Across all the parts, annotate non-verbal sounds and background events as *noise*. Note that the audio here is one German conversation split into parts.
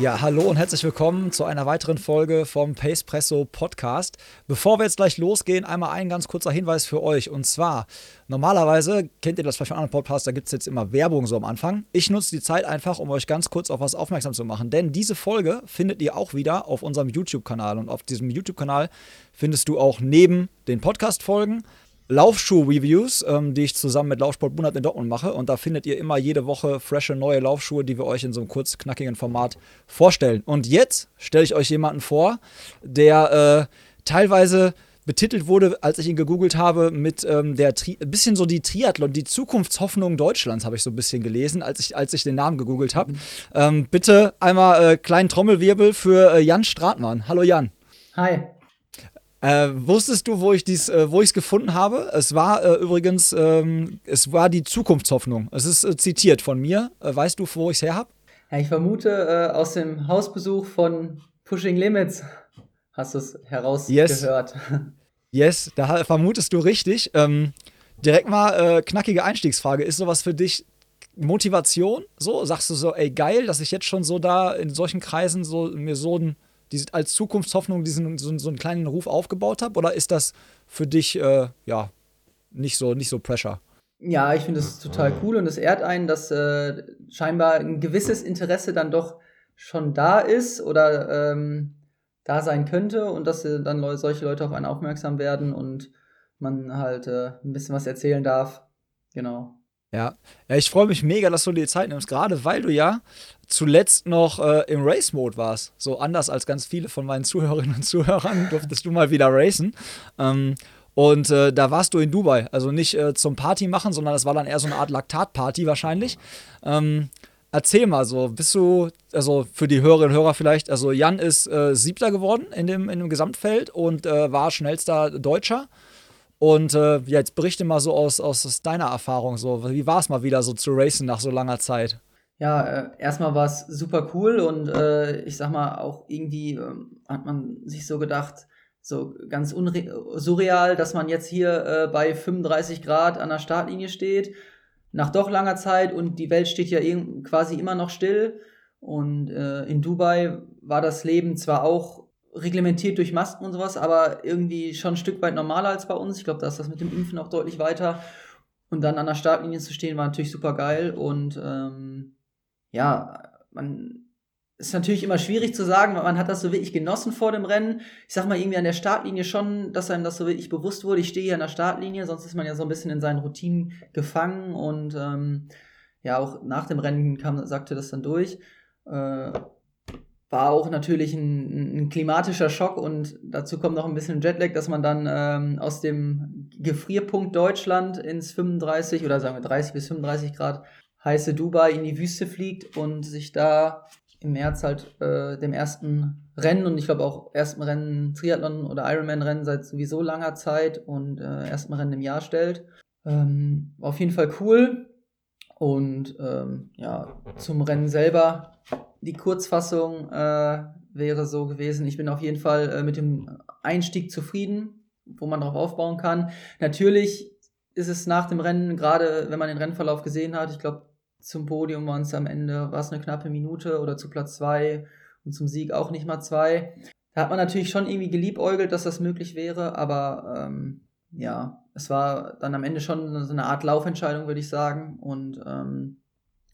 Ja, hallo und herzlich willkommen zu einer weiteren Folge vom Pacepresso Podcast. Bevor wir jetzt gleich losgehen, einmal ein ganz kurzer Hinweis für euch. Und zwar, normalerweise, kennt ihr das vielleicht von anderen Podcasts, da gibt es jetzt immer Werbung so am Anfang. Ich nutze die Zeit einfach, um euch ganz kurz auf was aufmerksam zu machen. Denn diese Folge findet ihr auch wieder auf unserem YouTube-Kanal. Und auf diesem YouTube-Kanal findest du auch neben den Podcast-Folgen Laufschuh-Reviews, ähm, die ich zusammen mit Laufsport Bunat in Dortmund mache. Und da findet ihr immer jede Woche frische neue Laufschuhe, die wir euch in so einem kurz knackigen Format vorstellen. Und jetzt stelle ich euch jemanden vor, der äh, teilweise betitelt wurde, als ich ihn gegoogelt habe, mit ähm, der Tri ein bisschen so die Triathlon, die Zukunftshoffnung Deutschlands, habe ich so ein bisschen gelesen, als ich, als ich den Namen gegoogelt habe. Mhm. Ähm, bitte einmal äh, kleinen Trommelwirbel für äh, Jan Stratmann. Hallo Jan. Hi. Äh, wusstest du, wo ich dies, äh, wo ich es gefunden habe? Es war äh, übrigens, ähm, es war die Zukunftshoffnung. Es ist äh, zitiert von mir. Äh, weißt du, wo ich es her habe? Ja, ich vermute äh, aus dem Hausbesuch von Pushing Limits hast du es herausgehört. Yes. *laughs* yes, da vermutest du richtig. Ähm, direkt mal knackige Einstiegsfrage. Ist sowas für dich Motivation? So sagst du so, ey geil, dass ich jetzt schon so da in solchen Kreisen so mir so ein die als Zukunftshoffnung diesen so, so einen kleinen Ruf aufgebaut habe? Oder ist das für dich äh, ja nicht so, nicht so Pressure? Ja, ich finde es total cool und es ehrt einen, dass äh, scheinbar ein gewisses Interesse dann doch schon da ist oder ähm, da sein könnte und dass äh, dann le solche Leute auf einen aufmerksam werden und man halt äh, ein bisschen was erzählen darf. Genau. Ja, ja ich freue mich mega, dass du dir Zeit nimmst, gerade weil du ja zuletzt noch äh, im Race-Mode warst. So anders als ganz viele von meinen Zuhörerinnen und Zuhörern *laughs* durftest du mal wieder racen. Ähm, und äh, da warst du in Dubai. Also nicht äh, zum Party machen, sondern das war dann eher so eine Art Laktat-Party wahrscheinlich. Ähm, erzähl mal so, bist du, also für die Hörerinnen und Hörer vielleicht, also Jan ist äh, Siebter geworden in dem, in dem Gesamtfeld und äh, war schnellster Deutscher. Und äh, jetzt berichte mal so aus, aus deiner Erfahrung so. Wie war es mal wieder so zu racen nach so langer Zeit? Ja, äh, erstmal war es super cool und äh, ich sag mal auch irgendwie äh, hat man sich so gedacht, so ganz surreal, dass man jetzt hier äh, bei 35 Grad an der Startlinie steht, nach doch langer Zeit und die Welt steht ja quasi immer noch still. Und äh, in Dubai war das Leben zwar auch reglementiert durch Masken und sowas, aber irgendwie schon ein Stück weit normaler als bei uns. Ich glaube, da ist das mit dem Impfen auch deutlich weiter. Und dann an der Startlinie zu stehen, war natürlich super geil. Und ähm, ja, man ist natürlich immer schwierig zu sagen, weil man hat das so wirklich genossen vor dem Rennen. Ich sag mal irgendwie an der Startlinie schon, dass einem das so wirklich bewusst wurde. Ich stehe hier an der Startlinie, sonst ist man ja so ein bisschen in seinen Routinen gefangen und ähm, ja, auch nach dem Rennen kam, sagte das dann durch. Äh, war auch natürlich ein, ein, klimatischer Schock und dazu kommt noch ein bisschen Jetlag, dass man dann ähm, aus dem Gefrierpunkt Deutschland ins 35 oder sagen wir 30 bis 35 Grad heiße Dubai in die Wüste fliegt und sich da im März halt äh, dem ersten Rennen und ich glaube auch ersten Rennen Triathlon oder Ironman-Rennen seit sowieso langer Zeit und äh, ersten Rennen im Jahr stellt. Ähm, auf jeden Fall cool. Und ähm, ja, zum Rennen selber die Kurzfassung äh, wäre so gewesen, ich bin auf jeden Fall äh, mit dem Einstieg zufrieden, wo man darauf aufbauen kann. Natürlich ist es nach dem Rennen, gerade wenn man den Rennverlauf gesehen hat, ich glaube, zum Podium waren es am Ende, war es eine knappe Minute oder zu Platz zwei und zum Sieg auch nicht mal zwei. Da hat man natürlich schon irgendwie geliebäugelt, dass das möglich wäre, aber ähm, ja, es war dann am Ende schon so eine Art Laufentscheidung, würde ich sagen. Und ähm,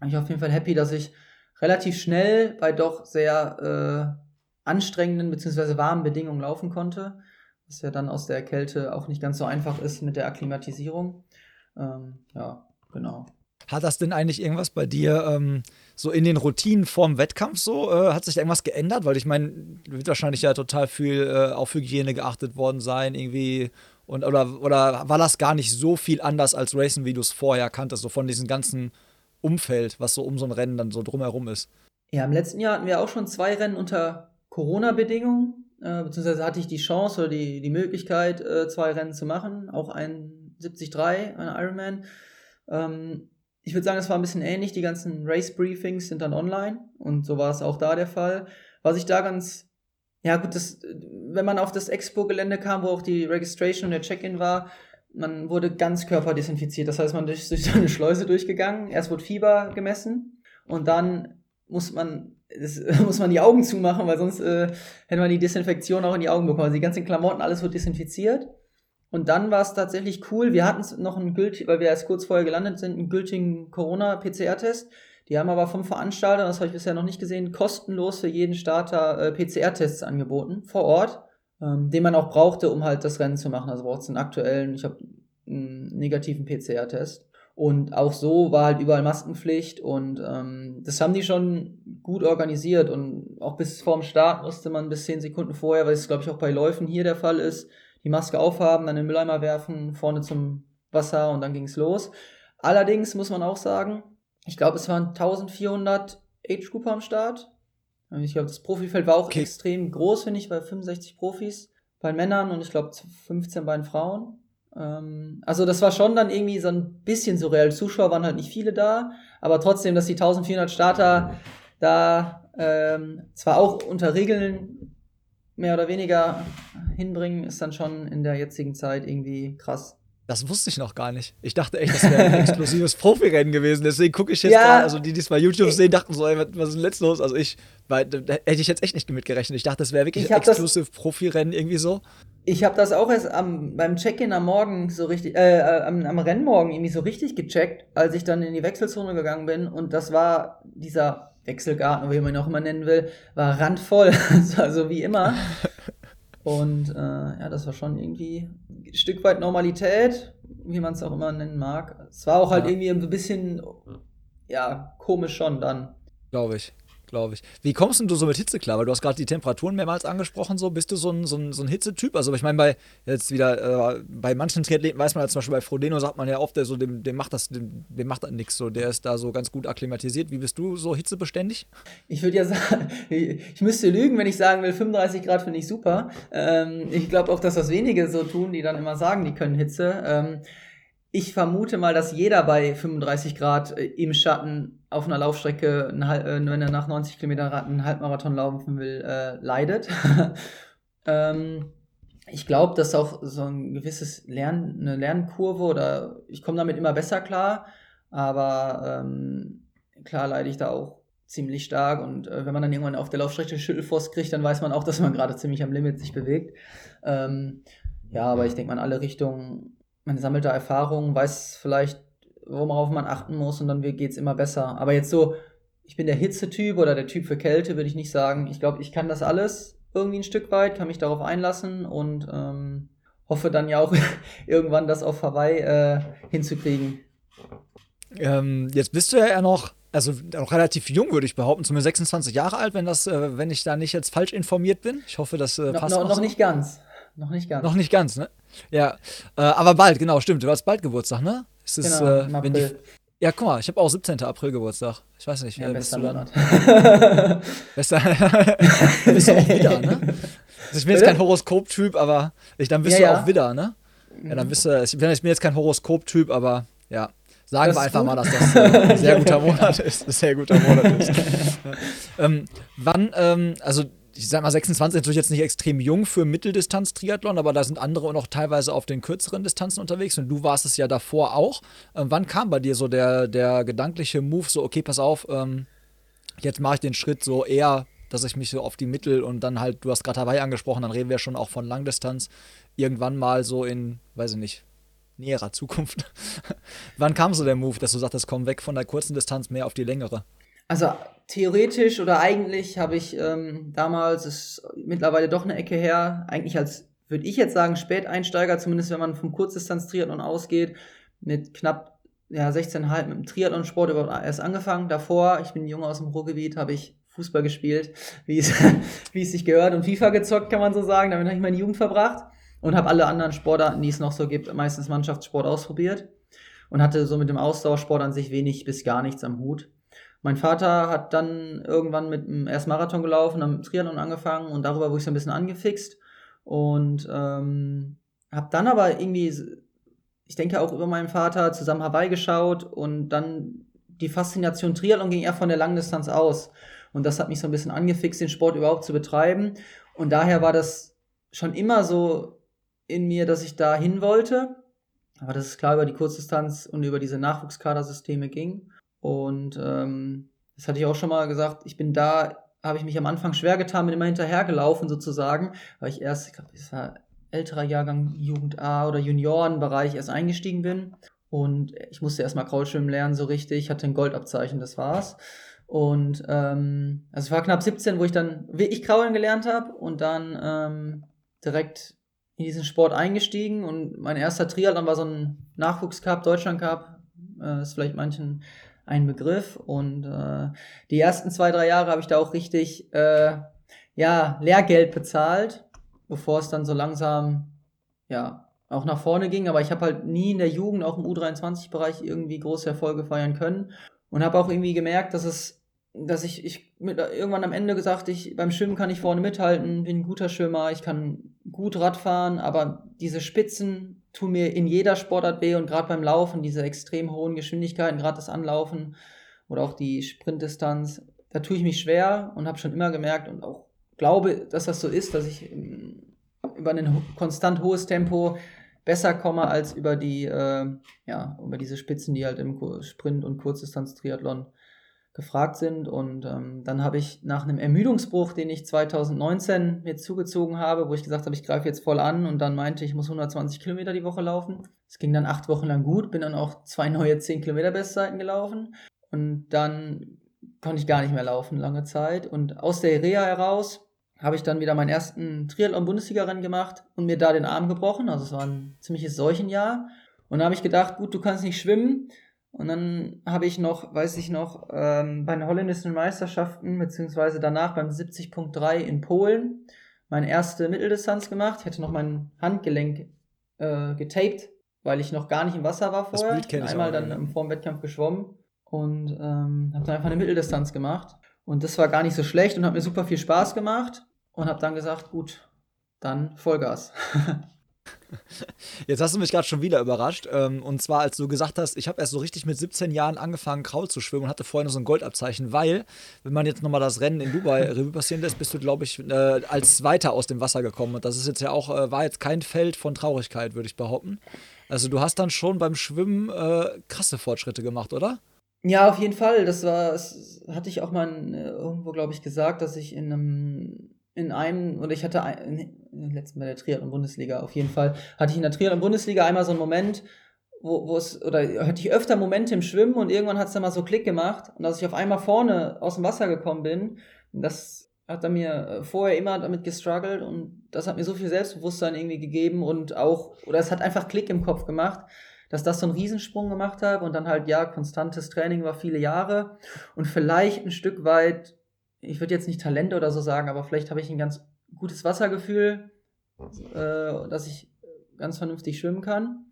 ich auf jeden Fall happy, dass ich relativ schnell bei doch sehr äh, anstrengenden bzw. warmen Bedingungen laufen konnte, was ja dann aus der Kälte auch nicht ganz so einfach ist mit der Akklimatisierung. Ähm, ja, genau. Hat das denn eigentlich irgendwas bei dir ähm, so in den Routinen vorm Wettkampf so? Äh, hat sich da irgendwas geändert? Weil ich meine, wird wahrscheinlich ja total viel äh, auf Hygiene geachtet worden sein, irgendwie Und, oder, oder war das gar nicht so viel anders als Racing, wie du es vorher kanntest, so von diesem ganzen Umfeld, was so um so ein Rennen dann so drumherum ist? Ja, im letzten Jahr hatten wir auch schon zwei Rennen unter Corona-Bedingungen, äh, beziehungsweise hatte ich die Chance oder die, die Möglichkeit, äh, zwei Rennen zu machen, auch ein 73, ein Ironman. Ähm, ich würde sagen, es war ein bisschen ähnlich. Die ganzen Race-Briefings sind dann online und so war es auch da der Fall. Was ich da ganz ja, gut, das, wenn man auf das Expo-Gelände kam, wo auch die Registration und der Check-in war, man wurde ganz körperdesinfiziert. Das heißt, man ist durch *laughs* so eine Schleuse durchgegangen. Erst wurde Fieber gemessen und dann muss man, das, *laughs* muss man die Augen zumachen, weil sonst äh, hätte man die Desinfektion auch in die Augen bekommen. Also die ganzen Klamotten, alles wird desinfiziert. Und dann war es tatsächlich cool. Wir hatten noch einen gültigen, weil wir erst kurz vorher gelandet sind, einen gültigen Corona-PCR-Test. Die haben aber vom Veranstalter, das habe ich bisher noch nicht gesehen, kostenlos für jeden Starter äh, PCR-Tests angeboten, vor Ort, ähm, den man auch brauchte, um halt das Rennen zu machen. Also braucht es einen aktuellen, ich habe einen negativen PCR-Test. Und auch so war halt überall Maskenpflicht und ähm, das haben die schon gut organisiert und auch bis vorm Start musste man bis zehn Sekunden vorher, weil es glaube ich auch bei Läufen hier der Fall ist, die Maske aufhaben, dann den Mülleimer werfen, vorne zum Wasser und dann ging es los. Allerdings muss man auch sagen, ich glaube, es waren 1400 Age-Grupper am Start. Ich glaube, das Profifeld war auch okay. extrem groß, finde ich, bei 65 Profis bei Männern und ich glaube 15 bei den Frauen. Ähm, also das war schon dann irgendwie so ein bisschen surreal. Zuschauer waren halt nicht viele da, aber trotzdem, dass die 1400 Starter da ähm, zwar auch unter Regeln mehr oder weniger hinbringen, ist dann schon in der jetzigen Zeit irgendwie krass. Das wusste ich noch gar nicht. Ich dachte echt, das wäre ein *laughs* exklusives Profirennen gewesen. Deswegen gucke ich jetzt ja. gerade, also die, die es bei YouTube sehen, dachten so, ey, was ist denn letzt los? Also ich, weil, da hätte ich jetzt echt nicht mitgerechnet. Ich dachte, das wäre wirklich ein exklusiv Profirennen irgendwie so. Ich habe das auch erst am, beim Check-in am Morgen so richtig, äh, äh, am, am Rennmorgen irgendwie so richtig gecheckt, als ich dann in die Wechselzone gegangen bin. Und das war dieser Wechselgarten, wie man ihn auch immer nennen will, war randvoll. *laughs* also wie immer. *laughs* Und äh, ja, das war schon irgendwie ein Stück weit Normalität, wie man es auch immer nennen mag. Es war auch halt ja. irgendwie ein bisschen, ja, komisch schon dann. Glaube ich glaube ich. Wie kommst denn du so mit Hitze klar? Weil du hast gerade die Temperaturen mehrmals angesprochen, so bist du so ein, so ein, so ein Hitzetyp? Also ich meine, bei jetzt wieder, äh, bei manchen Triathleten weiß man ja zum Beispiel bei Frodeno sagt man ja oft, der so, dem, dem macht das, dem, dem macht das nichts so, der ist da so ganz gut akklimatisiert. Wie bist du so hitzebeständig? Ich würde ja *laughs* sagen, ich müsste lügen, wenn ich sagen will, 35 Grad finde ich super. Ähm, ich glaube auch, dass das wenige so tun, die dann immer sagen, die können Hitze. Ähm, ich vermute mal, dass jeder bei 35 Grad äh, im Schatten auf einer Laufstrecke, äh, wenn er nach 90 Kilometern einen Halbmarathon laufen will, äh, leidet. *laughs* ähm, ich glaube, dass auch so ein gewisses Lern, eine Lernkurve oder ich komme damit immer besser klar, aber ähm, klar leide ich da auch ziemlich stark und äh, wenn man dann irgendwann auf der Laufstrecke Schüttelfrost kriegt, dann weiß man auch, *laughs* dass man gerade ziemlich am Limit sich bewegt. Ähm, ja, aber ich denke mal in alle Richtungen man sammelt da Erfahrungen, weiß vielleicht, worauf man achten muss und dann geht es immer besser. Aber jetzt so, ich bin der Hitzetyp oder der Typ für Kälte, würde ich nicht sagen. Ich glaube, ich kann das alles irgendwie ein Stück weit, kann mich darauf einlassen und ähm, hoffe dann ja auch *laughs* irgendwann das auf Hawaii äh, hinzukriegen. Ähm, jetzt bist du ja noch, also noch relativ jung, würde ich behaupten, zumindest 26 Jahre alt, wenn das, äh, wenn ich da nicht jetzt falsch informiert bin. Ich hoffe, das äh, passt no, no, noch so. nicht ganz. Noch nicht ganz. Noch nicht ganz, ne? Ja, äh, aber bald, genau, stimmt. Du hast bald Geburtstag, ne? Ist es, genau, äh, wenn die, ja, guck mal, ich habe auch 17. April Geburtstag. Ich weiß nicht, ja, bist du dann? *laughs* bester *laughs* bist du auch wieder, ne? Also ich bin jetzt kein Horoskop-Typ, aber ich, dann bist ja, du ja. auch wieder, ne? Ja, dann bist du, ich bin jetzt kein Horoskop-Typ, aber ja. Sagen das wir einfach gut. mal, dass das äh, ein sehr guter *laughs* Monat ist. Ein sehr guter Monat ist. ähm, wann, ähm, also ich sag mal, 26 ist natürlich jetzt nicht extrem jung für Mitteldistanz-Triathlon, aber da sind andere noch teilweise auf den kürzeren Distanzen unterwegs und du warst es ja davor auch. Ähm, wann kam bei dir so der, der gedankliche Move, so, okay, pass auf, ähm, jetzt mache ich den Schritt so eher, dass ich mich so auf die Mittel und dann halt, du hast gerade Hawaii angesprochen, dann reden wir schon auch von Langdistanz, irgendwann mal so in, weiß ich nicht, näherer Zukunft. *laughs* wann kam so der Move, dass du sagtest, komm weg von der kurzen Distanz mehr auf die längere? Also theoretisch oder eigentlich habe ich ähm, damals, ist mittlerweile doch eine Ecke her, eigentlich als, würde ich jetzt sagen, Späteinsteiger, zumindest wenn man vom Kurzdistanz-Triathlon ausgeht, mit knapp ja, 16,5 mit dem Triathlon-Sport überhaupt erst angefangen. Davor, ich bin Junge aus dem Ruhrgebiet, habe ich Fußball gespielt, *laughs* wie es, wie es sich gehört und FIFA gezockt, kann man so sagen. Damit habe ich meine Jugend verbracht. und habe alle anderen Sportarten, die es noch so gibt, meistens Mannschaftssport ausprobiert und hatte so mit dem Ausdauersport an sich wenig bis gar nichts am Hut. Mein Vater hat dann irgendwann mit dem ersten Marathon gelaufen, dann mit Triathlon angefangen und darüber wurde ich so ein bisschen angefixt und ähm, habe dann aber irgendwie, ich denke auch über meinen Vater zusammen Hawaii geschaut und dann die Faszination Triathlon ging eher von der Langdistanz aus und das hat mich so ein bisschen angefixt, den Sport überhaupt zu betreiben und daher war das schon immer so in mir, dass ich da hin wollte, aber dass es klar über die Kurzdistanz und über diese Nachwuchskadersysteme ging und ähm, das hatte ich auch schon mal gesagt, ich bin da, habe ich mich am Anfang schwer getan, bin immer hinterhergelaufen sozusagen, weil ich erst, ich glaube, das war älterer Jahrgang Jugend A oder Juniorenbereich erst eingestiegen bin. Und ich musste erstmal Kraulschwimmen lernen, so richtig. Ich hatte ein Goldabzeichen, das war's. Und ähm, also es war knapp 17, wo ich dann wirklich Kraulen gelernt habe und dann ähm, direkt in diesen Sport eingestiegen. Und mein erster Triathlon war so ein Nachwuchscup, Deutschland Cup. Äh, ist vielleicht manchen ein Begriff. Und äh, die ersten zwei, drei Jahre habe ich da auch richtig äh, ja, Lehrgeld bezahlt, bevor es dann so langsam ja, auch nach vorne ging. Aber ich habe halt nie in der Jugend, auch im U23-Bereich, irgendwie große Erfolge feiern können. Und habe auch irgendwie gemerkt, dass es dass ich, ich mit, irgendwann am Ende gesagt, ich beim Schwimmen kann ich vorne mithalten, bin ein guter Schwimmer, ich kann gut Radfahren, aber diese Spitzen tun mir in jeder Sportart weh und gerade beim Laufen, diese extrem hohen Geschwindigkeiten, gerade das Anlaufen oder auch die Sprintdistanz, da tue ich mich schwer und habe schon immer gemerkt und auch glaube, dass das so ist, dass ich über ein konstant hohes Tempo besser komme als über die, äh, ja, über diese Spitzen, die halt im Sprint- und Kurzdistanz-Triathlon gefragt sind. Und ähm, dann habe ich nach einem Ermüdungsbruch, den ich 2019 mir zugezogen habe, wo ich gesagt habe, ich greife jetzt voll an und dann meinte, ich muss 120 Kilometer die Woche laufen. Es ging dann acht Wochen lang gut, bin dann auch zwei neue 10 Kilometer Bestzeiten gelaufen. Und dann konnte ich gar nicht mehr laufen, lange Zeit. Und aus der Reha heraus habe ich dann wieder meinen ersten Triathlon-Bundesliga-Rennen gemacht und mir da den Arm gebrochen. Also es war ein ziemliches Seuchenjahr. Und da habe ich gedacht, gut, du kannst nicht schwimmen, und dann habe ich noch, weiß ich noch, ähm, bei den holländischen Meisterschaften, beziehungsweise danach beim 70.3 in Polen, meine erste Mitteldistanz gemacht. Ich hatte noch mein Handgelenk äh, getaped, weil ich noch gar nicht im Wasser war vorher. Das Bild Einmal dann im vorm Wettkampf geschwommen und ähm, habe dann einfach eine Mitteldistanz gemacht. Und das war gar nicht so schlecht und hat mir super viel Spaß gemacht. Und habe dann gesagt, gut, dann Vollgas. *laughs* Jetzt hast du mich gerade schon wieder überrascht. Ähm, und zwar, als du gesagt hast, ich habe erst so richtig mit 17 Jahren angefangen, Kraul zu schwimmen und hatte vorher noch so ein Goldabzeichen, weil, wenn man jetzt nochmal das Rennen in Dubai *laughs* Revue passieren lässt, bist du, glaube ich, äh, als Zweiter aus dem Wasser gekommen. Und das ist jetzt ja auch, äh, war jetzt kein Feld von Traurigkeit, würde ich behaupten. Also du hast dann schon beim Schwimmen äh, krasse Fortschritte gemacht, oder? Ja, auf jeden Fall. Das war, das hatte ich auch mal äh, irgendwo, glaube ich, gesagt, dass ich in einem in einem, oder ich hatte ein, letzten bei der Triathlon-Bundesliga auf jeden Fall, hatte ich in der Triathlon-Bundesliga einmal so einen Moment, wo, wo es, oder hatte ich öfter Momente im Schwimmen und irgendwann hat es dann mal so Klick gemacht und dass ich auf einmal vorne aus dem Wasser gekommen bin, das hat er mir äh, vorher immer damit gestruggelt und das hat mir so viel Selbstbewusstsein irgendwie gegeben und auch, oder es hat einfach Klick im Kopf gemacht, dass das so einen Riesensprung gemacht habe und dann halt, ja, konstantes Training war viele Jahre und vielleicht ein Stück weit ich würde jetzt nicht Talente oder so sagen, aber vielleicht habe ich ein ganz gutes Wassergefühl, äh, dass ich ganz vernünftig schwimmen kann.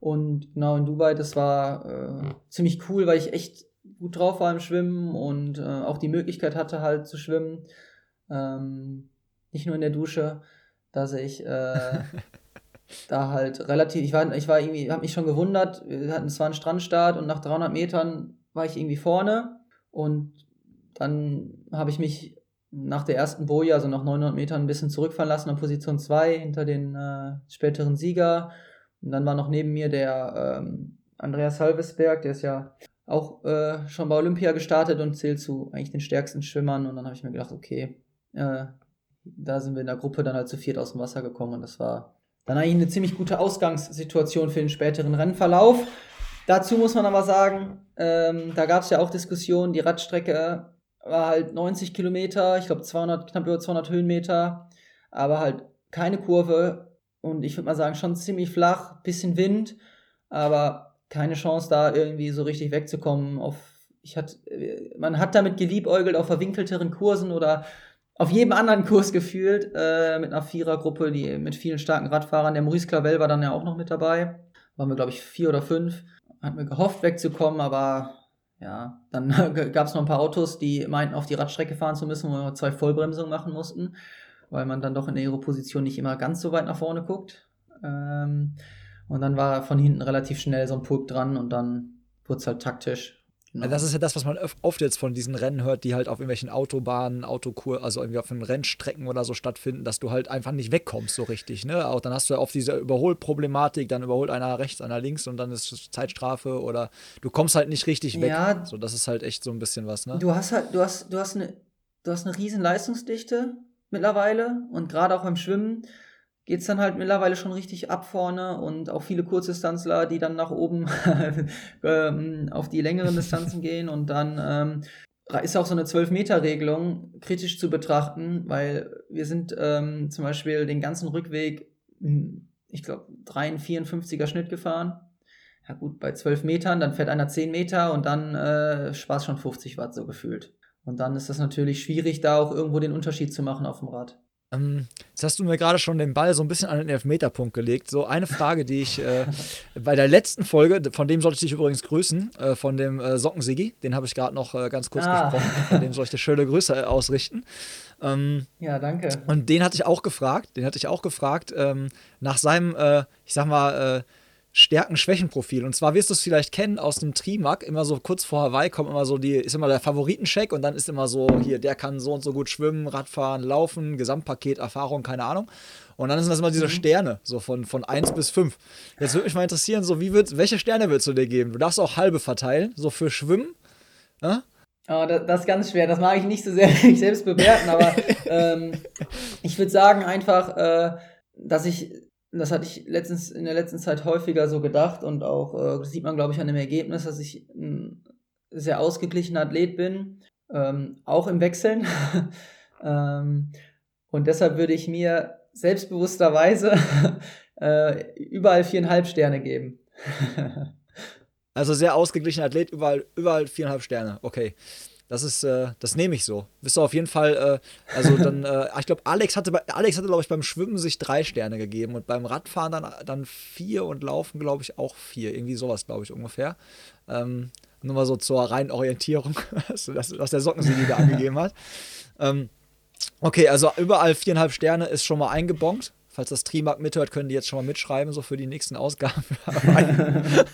Und genau in Dubai, das war äh, ziemlich cool, weil ich echt gut drauf war im Schwimmen und äh, auch die Möglichkeit hatte halt zu schwimmen. Ähm, nicht nur in der Dusche, dass ich äh, *laughs* da halt relativ, ich war, ich war irgendwie, habe mich schon gewundert, wir hatten, es war ein Strandstart und nach 300 Metern war ich irgendwie vorne und dann habe ich mich nach der ersten Boje, also nach 900 Metern, ein bisschen zurückfallen lassen an Position 2 hinter den äh, späteren Sieger. Und dann war noch neben mir der ähm, Andreas Halvesberg, der ist ja auch äh, schon bei Olympia gestartet und zählt zu eigentlich den stärksten Schwimmern. Und dann habe ich mir gedacht, okay, äh, da sind wir in der Gruppe dann halt zu viert aus dem Wasser gekommen. Und das war dann eigentlich eine ziemlich gute Ausgangssituation für den späteren Rennverlauf. Dazu muss man aber sagen, ähm, da gab es ja auch Diskussionen, die Radstrecke war halt 90 Kilometer, ich glaube 200, knapp über 200 Höhenmeter, aber halt keine Kurve und ich würde mal sagen schon ziemlich flach, bisschen Wind, aber keine Chance da irgendwie so richtig wegzukommen. Auf, ich hat, man hat damit geliebäugelt auf verwinkelteren Kursen oder auf jedem anderen Kurs gefühlt, äh, mit einer Vierergruppe, die mit vielen starken Radfahrern. Der Maurice Clavel war dann ja auch noch mit dabei. Waren wir, glaube ich, vier oder fünf. Hatten wir gehofft, wegzukommen, aber ja, dann *laughs* gab es noch ein paar Autos, die meinten, auf die Radstrecke fahren zu müssen, wo wir zwei Vollbremsungen machen mussten, weil man dann doch in der Aero-Position nicht immer ganz so weit nach vorne guckt. Ähm, und dann war von hinten relativ schnell so ein Pulk dran und dann wurde es halt taktisch. Genau. Das ist ja das, was man oft jetzt von diesen Rennen hört, die halt auf irgendwelchen Autobahnen, Autokur, also irgendwie auf den Rennstrecken oder so stattfinden, dass du halt einfach nicht wegkommst so richtig. Ne? Auch dann hast du ja oft diese Überholproblematik, dann überholt einer rechts, einer links und dann ist es Zeitstrafe oder du kommst halt nicht richtig weg. Ja, so, das ist halt echt so ein bisschen was. Ne? Du hast halt, du hast, du hast eine, du hast eine riesen Leistungsdichte mittlerweile und gerade auch beim Schwimmen geht es dann halt mittlerweile schon richtig ab vorne und auch viele Kurzdistanzler, die dann nach oben *laughs* ähm, auf die längeren Distanzen *laughs* gehen und dann ähm, ist auch so eine 12-Meter-Regelung kritisch zu betrachten, weil wir sind ähm, zum Beispiel den ganzen Rückweg, hm, ich glaube, 53er Schnitt gefahren. Ja gut, bei 12 Metern, dann fährt einer 10 Meter und dann äh, Spaß schon 50 Watt so gefühlt. Und dann ist das natürlich schwierig, da auch irgendwo den Unterschied zu machen auf dem Rad. Ähm, jetzt hast du mir gerade schon den Ball so ein bisschen an den Elfmeterpunkt gelegt. So eine Frage, die ich äh, *laughs* bei der letzten Folge, von dem sollte ich dich übrigens grüßen, äh, von dem äh, Sockensigi, den habe ich gerade noch äh, ganz kurz ah. gesprochen, von dem *laughs* soll ich dir schöne Grüße äh, ausrichten. Ähm, ja, danke. Und den hatte ich auch gefragt, den hatte ich auch gefragt, ähm, nach seinem, äh, ich sag mal, äh, Stärken-Schwächen-Profil. Und zwar wirst du es vielleicht kennen aus dem Trimac, immer so kurz vor Hawaii kommt immer so die, ist immer der Favoritencheck und dann ist immer so, hier, der kann so und so gut schwimmen, Radfahren, laufen, Gesamtpaket, Erfahrung, keine Ahnung. Und dann sind das immer diese mhm. Sterne, so von, von 1 bis 5. Jetzt würde mich mal interessieren, so wie wird, welche Sterne willst du dir geben? Du darfst auch halbe verteilen, so für Schwimmen. Ja? Oh, das, das, ist ganz schwer. Das mag ich nicht so sehr *laughs* selbst bewerten, aber *laughs* ähm, ich würde sagen einfach, äh, dass ich das hatte ich letztens in der letzten Zeit häufiger so gedacht und auch äh, sieht man, glaube ich, an dem Ergebnis, dass ich ein sehr ausgeglichener Athlet bin, ähm, auch im Wechseln. *laughs* ähm, und deshalb würde ich mir selbstbewussterweise *laughs* äh, überall viereinhalb Sterne geben. *laughs* also sehr ausgeglichener Athlet, überall, überall viereinhalb Sterne. Okay. Das ist, äh, das nehme ich so. Bist du auf jeden Fall, äh, also dann, *laughs* äh, ich glaube, Alex hatte, bei, Alex hatte, glaube ich, beim Schwimmen sich drei Sterne gegeben und beim Radfahren dann, dann vier und Laufen, glaube ich, auch vier. Irgendwie sowas, glaube ich, ungefähr. Ähm, nur mal so zur reinen Orientierung, *laughs* was, was der Sockensieg da angegeben hat. Ähm, okay, also überall viereinhalb Sterne ist schon mal eingebongt. Falls das Trimark mithört, können die jetzt schon mal mitschreiben, so für die nächsten Ausgaben. *laughs*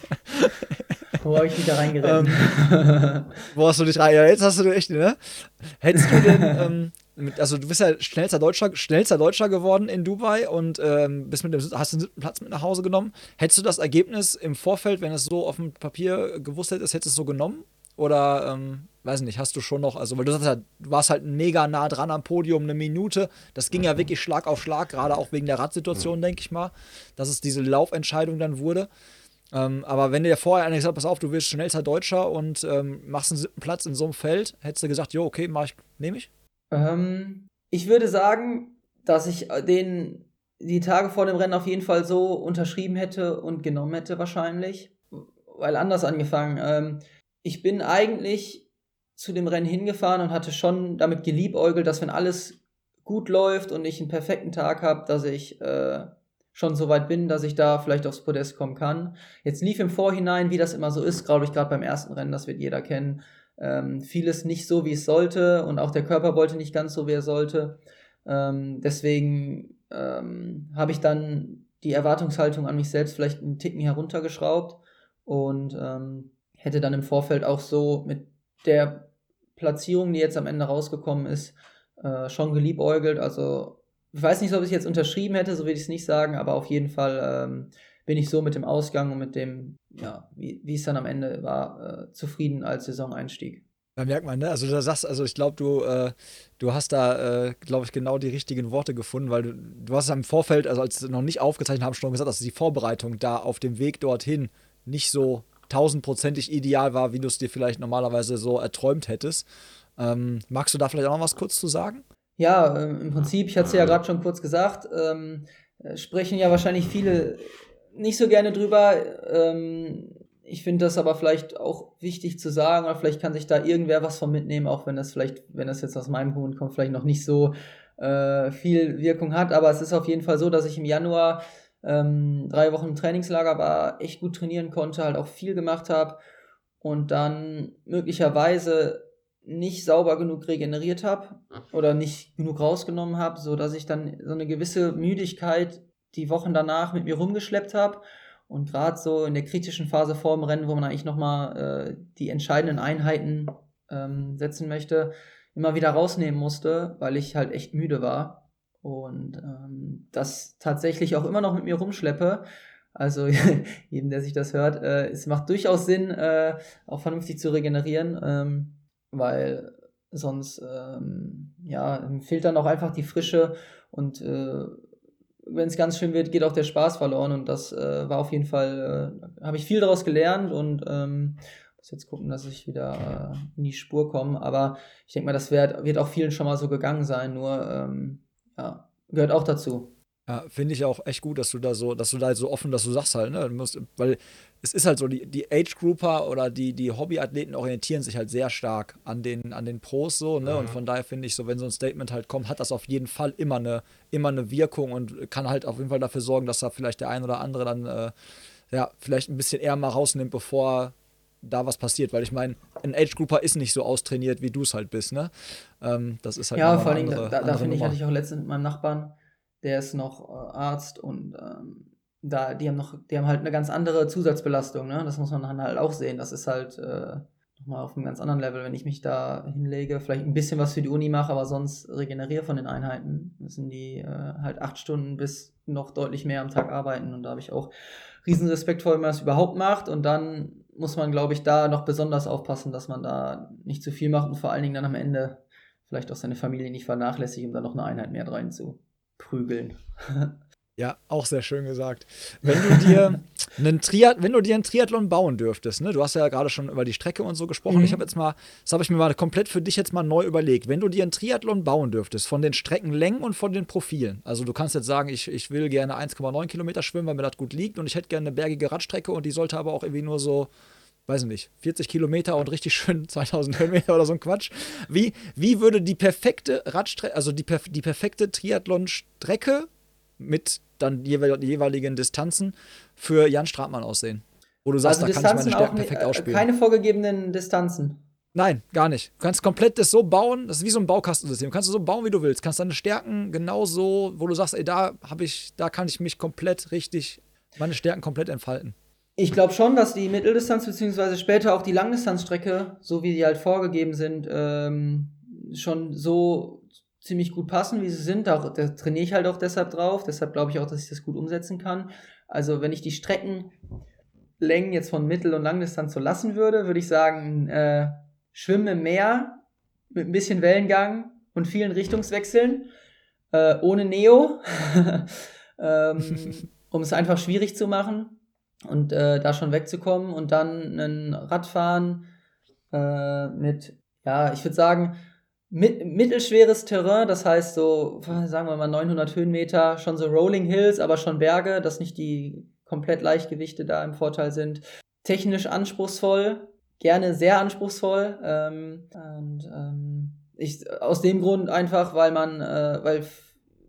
Wo habe ich dich da reingerettet? Ähm, *laughs* wo hast du dich rein? Ja, jetzt hast du echt, ne? Hättest du denn, *laughs* ähm, mit, also du bist ja schnellster Deutscher, schnellster Deutscher geworden in Dubai und ähm, bist mit dem, hast den siebten Platz mit nach Hause genommen. Hättest du das Ergebnis im Vorfeld, wenn es so auf dem Papier gewusst hättest, hättest du es so genommen? Oder, ähm, weiß nicht, hast du schon noch, also, weil du sagst ja, du warst halt mega nah dran am Podium, eine Minute. Das ging ja wirklich Schlag auf Schlag, gerade auch wegen der Radsituation, denke ich mal, dass es diese Laufentscheidung dann wurde. Ähm, aber wenn dir vorher einer gesagt hat, pass auf, du wirst schnellster Deutscher und ähm, machst einen siebten Platz in so einem Feld, hättest du gesagt, jo, okay, mach ich, nehme ich? Ähm, ich würde sagen, dass ich den die Tage vor dem Rennen auf jeden Fall so unterschrieben hätte und genommen hätte wahrscheinlich. Weil anders angefangen. Ähm, ich bin eigentlich zu dem Rennen hingefahren und hatte schon damit geliebäugelt, dass wenn alles gut läuft und ich einen perfekten Tag habe, dass ich äh, schon so weit bin, dass ich da vielleicht aufs Podest kommen kann. Jetzt lief im Vorhinein, wie das immer so ist, glaube ich, gerade beim ersten Rennen, das wird jeder kennen, ähm, vieles nicht so, wie es sollte und auch der Körper wollte nicht ganz so, wie er sollte. Ähm, deswegen ähm, habe ich dann die Erwartungshaltung an mich selbst vielleicht einen Ticken heruntergeschraubt und ähm, hätte dann im Vorfeld auch so mit der Platzierung, die jetzt am Ende rausgekommen ist, äh, schon geliebäugelt. Also ich weiß nicht, ob ich jetzt unterschrieben hätte, so will ich es nicht sagen, aber auf jeden Fall ähm, bin ich so mit dem Ausgang und mit dem, ja, wie, es dann am Ende war, äh, zufrieden als Saisoneinstieg. Da merkt man, ne? Also du sagst, also ich glaube, du, äh, du hast da, äh, glaube ich, genau die richtigen Worte gefunden, weil du, du hast im Vorfeld, also als sie noch nicht aufgezeichnet haben, schon gesagt, dass die Vorbereitung da auf dem Weg dorthin nicht so tausendprozentig ideal war, wie du es dir vielleicht normalerweise so erträumt hättest. Ähm, magst du da vielleicht auch noch was kurz zu sagen? Ja, ähm, im Prinzip, ich hatte es ja gerade schon kurz gesagt, ähm, äh, sprechen ja wahrscheinlich viele nicht so gerne drüber. Ähm, ich finde das aber vielleicht auch wichtig zu sagen, oder vielleicht kann sich da irgendwer was von mitnehmen, auch wenn das vielleicht, wenn das jetzt aus meinem Grund kommt, vielleicht noch nicht so äh, viel Wirkung hat. Aber es ist auf jeden Fall so, dass ich im Januar ähm, drei Wochen im Trainingslager war, echt gut trainieren konnte, halt auch viel gemacht habe und dann möglicherweise nicht sauber genug regeneriert habe oder nicht genug rausgenommen habe, so dass ich dann so eine gewisse Müdigkeit die Wochen danach mit mir rumgeschleppt habe und gerade so in der kritischen Phase vor dem Rennen, wo man eigentlich nochmal äh, die entscheidenden Einheiten ähm, setzen möchte, immer wieder rausnehmen musste, weil ich halt echt müde war und ähm, das tatsächlich auch immer noch mit mir rumschleppe. Also *laughs* jedem, der sich das hört, äh, es macht durchaus Sinn, äh, auch vernünftig zu regenerieren. Ähm, weil sonst ähm, ja, fehlt dann auch einfach die Frische und äh, wenn es ganz schön wird, geht auch der Spaß verloren und das äh, war auf jeden Fall, äh, habe ich viel daraus gelernt und ähm, muss jetzt gucken, dass ich wieder äh, in die Spur komme, aber ich denke mal, das wird, wird auch vielen schon mal so gegangen sein, nur ähm, ja, gehört auch dazu. Ja, finde ich auch echt gut, dass du da so, dass du da so offen, dass du sagst halt, ne, musst, weil es ist halt so, die, die Age-Grouper oder die, die Hobbyathleten orientieren sich halt sehr stark an den, an den Pros so, ne? Mhm. Und von daher finde ich so, wenn so ein Statement halt kommt, hat das auf jeden Fall immer eine, immer eine Wirkung und kann halt auf jeden Fall dafür sorgen, dass da vielleicht der ein oder andere dann äh, ja, vielleicht ein bisschen eher mal rausnimmt, bevor da was passiert, weil ich meine, ein Age-Grouper ist nicht so austrainiert, wie du es halt bist, ne? Ähm, das ist halt Ja, vor allem, da, da finde ich, hatte ich auch letztens mit meinem Nachbarn, der ist noch äh, Arzt und ähm, da, die haben noch, die haben halt eine ganz andere Zusatzbelastung, ne? Das muss man dann halt auch sehen. Das ist halt äh, nochmal auf einem ganz anderen Level, wenn ich mich da hinlege, vielleicht ein bisschen was für die Uni mache, aber sonst regeneriere von den Einheiten, müssen die äh, halt acht Stunden bis noch deutlich mehr am Tag arbeiten. Und da habe ich auch riesen Respekt vor, wenn man das überhaupt macht. Und dann muss man, glaube ich, da noch besonders aufpassen, dass man da nicht zu viel macht und vor allen Dingen dann am Ende vielleicht auch seine Familie nicht vernachlässigt, um dann noch eine Einheit mehr rein zu prügeln. Ja, auch sehr schön gesagt. Wenn du dir *laughs* einen, Triath wenn du dir einen Triathlon bauen dürftest, ne? du hast ja gerade schon über die Strecke und so gesprochen. Mhm. Ich habe jetzt mal, das habe ich mir mal komplett für dich jetzt mal neu überlegt. Wenn du dir einen Triathlon bauen dürftest, von den Streckenlängen und von den Profilen, also du kannst jetzt sagen, ich, ich will gerne 1,9 Kilometer schwimmen, weil mir das gut liegt und ich hätte gerne eine bergige Radstrecke und die sollte aber auch irgendwie nur so, weiß ich nicht, 40 Kilometer und richtig schön *laughs* 2000 Höhenmeter oder so ein Quatsch. Wie, wie würde die perfekte Radstrecke, also die, die perfekte Triathlon-Strecke mit dann jeweiligen Distanzen für Jan Stratmann aussehen. Wo du sagst, also da kann ich meine Stärken perfekt äh, ausspielen. Keine vorgegebenen Distanzen. Nein, gar nicht. Du kannst komplett das so bauen, das ist wie so ein Baukastensystem. Du kannst es so bauen, wie du willst. Du kannst deine Stärken genauso, wo du sagst, ey, da habe ich, da kann ich mich komplett richtig, meine Stärken komplett entfalten. Ich glaube schon, dass die Mitteldistanz beziehungsweise später auch die Langdistanzstrecke, so wie die halt vorgegeben sind, ähm, schon so ziemlich gut passen, wie sie sind. Da, da trainiere ich halt auch deshalb drauf. Deshalb glaube ich auch, dass ich das gut umsetzen kann. Also wenn ich die Streckenlängen jetzt von Mittel- und Langdistanz so lassen würde, würde ich sagen, äh, schwimme im Meer mit ein bisschen Wellengang und vielen Richtungswechseln, äh, ohne Neo, *laughs* ähm, *laughs* um es einfach schwierig zu machen und äh, da schon wegzukommen und dann ein Radfahren äh, mit, ja, ich würde sagen, mit, mittelschweres Terrain, das heißt so, sagen wir mal 900 Höhenmeter, schon so Rolling Hills, aber schon Berge, dass nicht die komplett Leichtgewichte da im Vorteil sind. Technisch anspruchsvoll, gerne sehr anspruchsvoll. Ähm, und ähm, ich, aus dem Grund einfach, weil man, äh, weil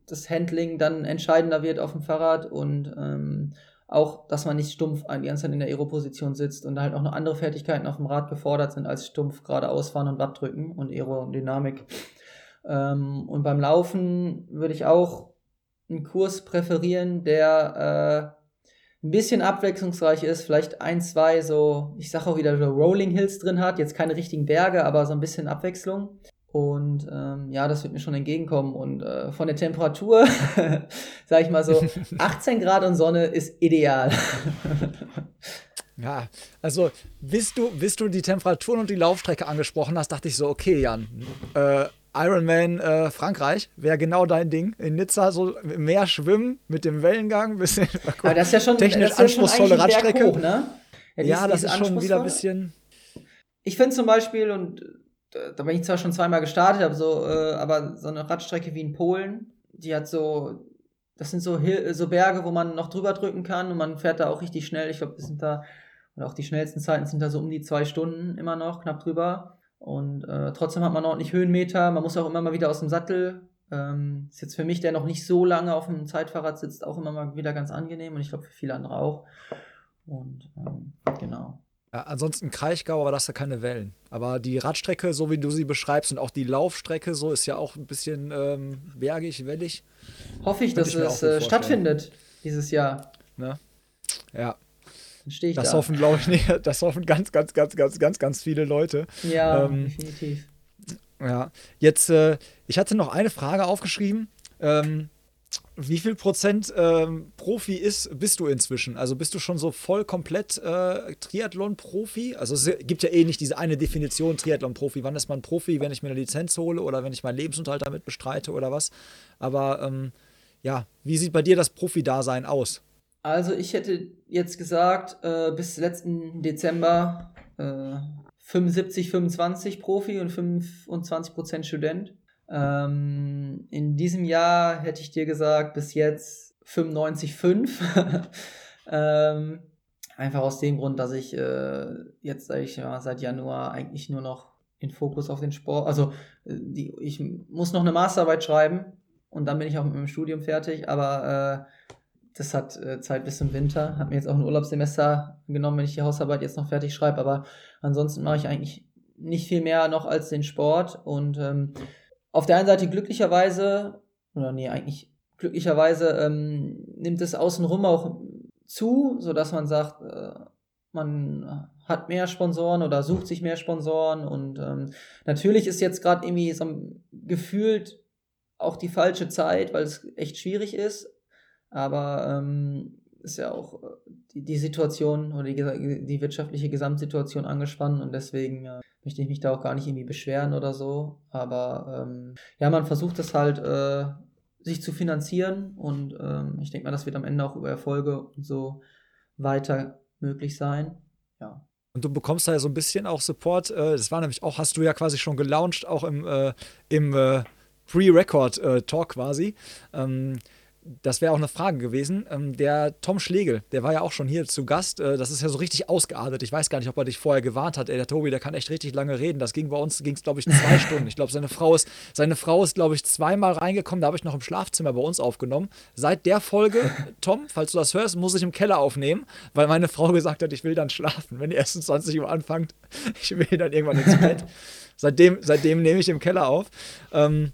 das Handling dann entscheidender wird auf dem Fahrrad und ähm, auch, dass man nicht stumpf die ganze Zeit in der Aero-Position sitzt und da halt auch noch andere Fertigkeiten auf dem Rad gefordert sind als stumpf geradeaus fahren und Watt drücken und Aerodynamik. Ähm, und beim Laufen würde ich auch einen Kurs präferieren, der äh, ein bisschen abwechslungsreich ist, vielleicht ein, zwei so, ich sage auch wieder so Rolling Hills drin hat, jetzt keine richtigen Berge, aber so ein bisschen Abwechslung. Und ähm, ja, das wird mir schon entgegenkommen. Und äh, von der Temperatur, *laughs* sage ich mal so, *laughs* 18 Grad und Sonne ist ideal. *laughs* ja, also bis du, bis du die Temperaturen und die Laufstrecke angesprochen hast, dachte ich so, okay, Jan, äh, Ironman äh, Frankreich wäre genau dein Ding. In Nizza so mehr schwimmen mit dem Wellengang, bisschen Aber das ist ja schon, technisch das anspruchsvolle ja Radstrecke. Hoch, ne? Ja, ja ist, das ist schon wieder ein bisschen. Ich finde zum Beispiel, und da bin ich zwar schon zweimal gestartet, aber so, äh, aber so eine Radstrecke wie in Polen, die hat so, das sind so, Hil so Berge, wo man noch drüber drücken kann und man fährt da auch richtig schnell. Ich glaube, wir sind da Und auch die schnellsten Zeiten sind da so um die zwei Stunden immer noch, knapp drüber. Und äh, trotzdem hat man ordentlich Höhenmeter. Man muss auch immer mal wieder aus dem Sattel. Ähm, ist jetzt für mich, der noch nicht so lange auf dem Zeitfahrrad sitzt, auch immer mal wieder ganz angenehm. Und ich glaube für viele andere auch. Und ähm, genau. Ja, ansonsten Kraichgau, aber das ja keine Wellen. Aber die Radstrecke, so wie du sie beschreibst, und auch die Laufstrecke, so ist ja auch ein bisschen ähm, bergig, wellig. Hoffe ich, dass ich es äh, stattfindet dieses Jahr. Ne? Ja. Dann stehe ich das da. hoffen, glaube ich, nicht. *laughs* Das hoffen ganz, ganz, ganz, ganz, ganz, ganz viele Leute. Ja, ähm, definitiv. Ja, jetzt, äh, ich hatte noch eine Frage aufgeschrieben. Ähm, wie viel Prozent ähm, Profi ist, bist du inzwischen? Also bist du schon so voll komplett äh, Triathlon-Profi? Also es gibt ja eh nicht diese eine Definition Triathlon-Profi. Wann ist man Profi, wenn ich mir eine Lizenz hole oder wenn ich meinen Lebensunterhalt damit bestreite oder was? Aber ähm, ja, wie sieht bei dir das Profi-Dasein aus? Also ich hätte jetzt gesagt, äh, bis letzten Dezember äh, 75, 25 Profi und 25 Prozent Student. Ähm, in diesem Jahr hätte ich dir gesagt, bis jetzt 95,5. *laughs* ähm, einfach aus dem Grund, dass ich äh, jetzt sag ich ja, seit Januar eigentlich nur noch den Fokus auf den Sport, also äh, die, ich muss noch eine Masterarbeit schreiben und dann bin ich auch mit dem Studium fertig, aber äh, das hat äh, Zeit bis zum Winter. Hat mir jetzt auch ein Urlaubssemester genommen, wenn ich die Hausarbeit jetzt noch fertig schreibe. Aber ansonsten mache ich eigentlich nicht viel mehr noch als den Sport. Und ähm, auf der einen Seite glücklicherweise, oder nee, eigentlich glücklicherweise ähm, nimmt es außenrum auch zu, sodass man sagt, äh, man hat mehr Sponsoren oder sucht sich mehr Sponsoren. Und ähm, natürlich ist jetzt gerade irgendwie so gefühlt auch die falsche Zeit, weil es echt schwierig ist. Aber ähm, ist ja auch äh, die, die Situation oder die, die wirtschaftliche Gesamtsituation angespannt und deswegen äh, möchte ich mich da auch gar nicht irgendwie beschweren oder so. Aber ähm, ja, man versucht es halt, äh, sich zu finanzieren und ähm, ich denke mal, das wird am Ende auch über Erfolge und so weiter möglich sein. Ja. Und du bekommst da ja so ein bisschen auch Support. Äh, das war nämlich auch, hast du ja quasi schon gelauncht, auch im, äh, im Pre-Record-Talk quasi. Ähm, das wäre auch eine Frage gewesen. Ähm, der Tom Schlegel, der war ja auch schon hier zu Gast. Äh, das ist ja so richtig ausgeartet. Ich weiß gar nicht, ob er dich vorher gewarnt hat. Ey, der Tobi, der kann echt richtig lange reden. Das ging bei uns, ging es, glaube ich, zwei *laughs* Stunden. Ich glaube, seine Frau ist, seine Frau ist, glaube ich, zweimal reingekommen. Da habe ich noch im Schlafzimmer bei uns aufgenommen. Seit der Folge, *laughs* Tom, falls du das hörst, muss ich im Keller aufnehmen, weil meine Frau gesagt hat, ich will dann schlafen. Wenn ihr erst um 20 Uhr anfangt, ich will dann irgendwann ins Bett. *laughs* Seitdem, seitdem nehme ich im Keller auf. Ähm,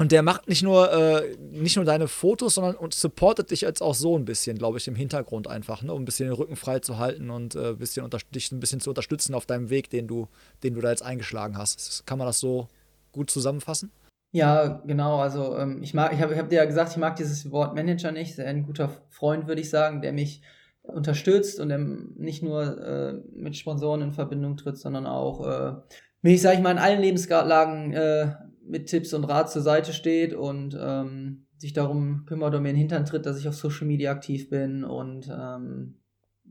und der macht nicht nur, äh, nicht nur deine Fotos, sondern und supportet dich jetzt auch so ein bisschen, glaube ich, im Hintergrund einfach, ne? um ein bisschen den Rücken frei zu halten und äh, bisschen dich ein bisschen zu unterstützen auf deinem Weg, den du, den du da jetzt eingeschlagen hast. Kann man das so gut zusammenfassen? Ja, genau. Also ähm, ich mag, ich habe hab dir ja gesagt, ich mag dieses Wort Manager nicht. Sehr ein guter Freund, würde ich sagen, der mich unterstützt und der nicht nur äh, mit Sponsoren in Verbindung tritt, sondern auch äh, mich, sage ich mal, in allen Lebenslagen äh, mit Tipps und Rat zur Seite steht und ähm, sich darum kümmert und mir in den Hintern tritt, dass ich auf Social Media aktiv bin und ähm,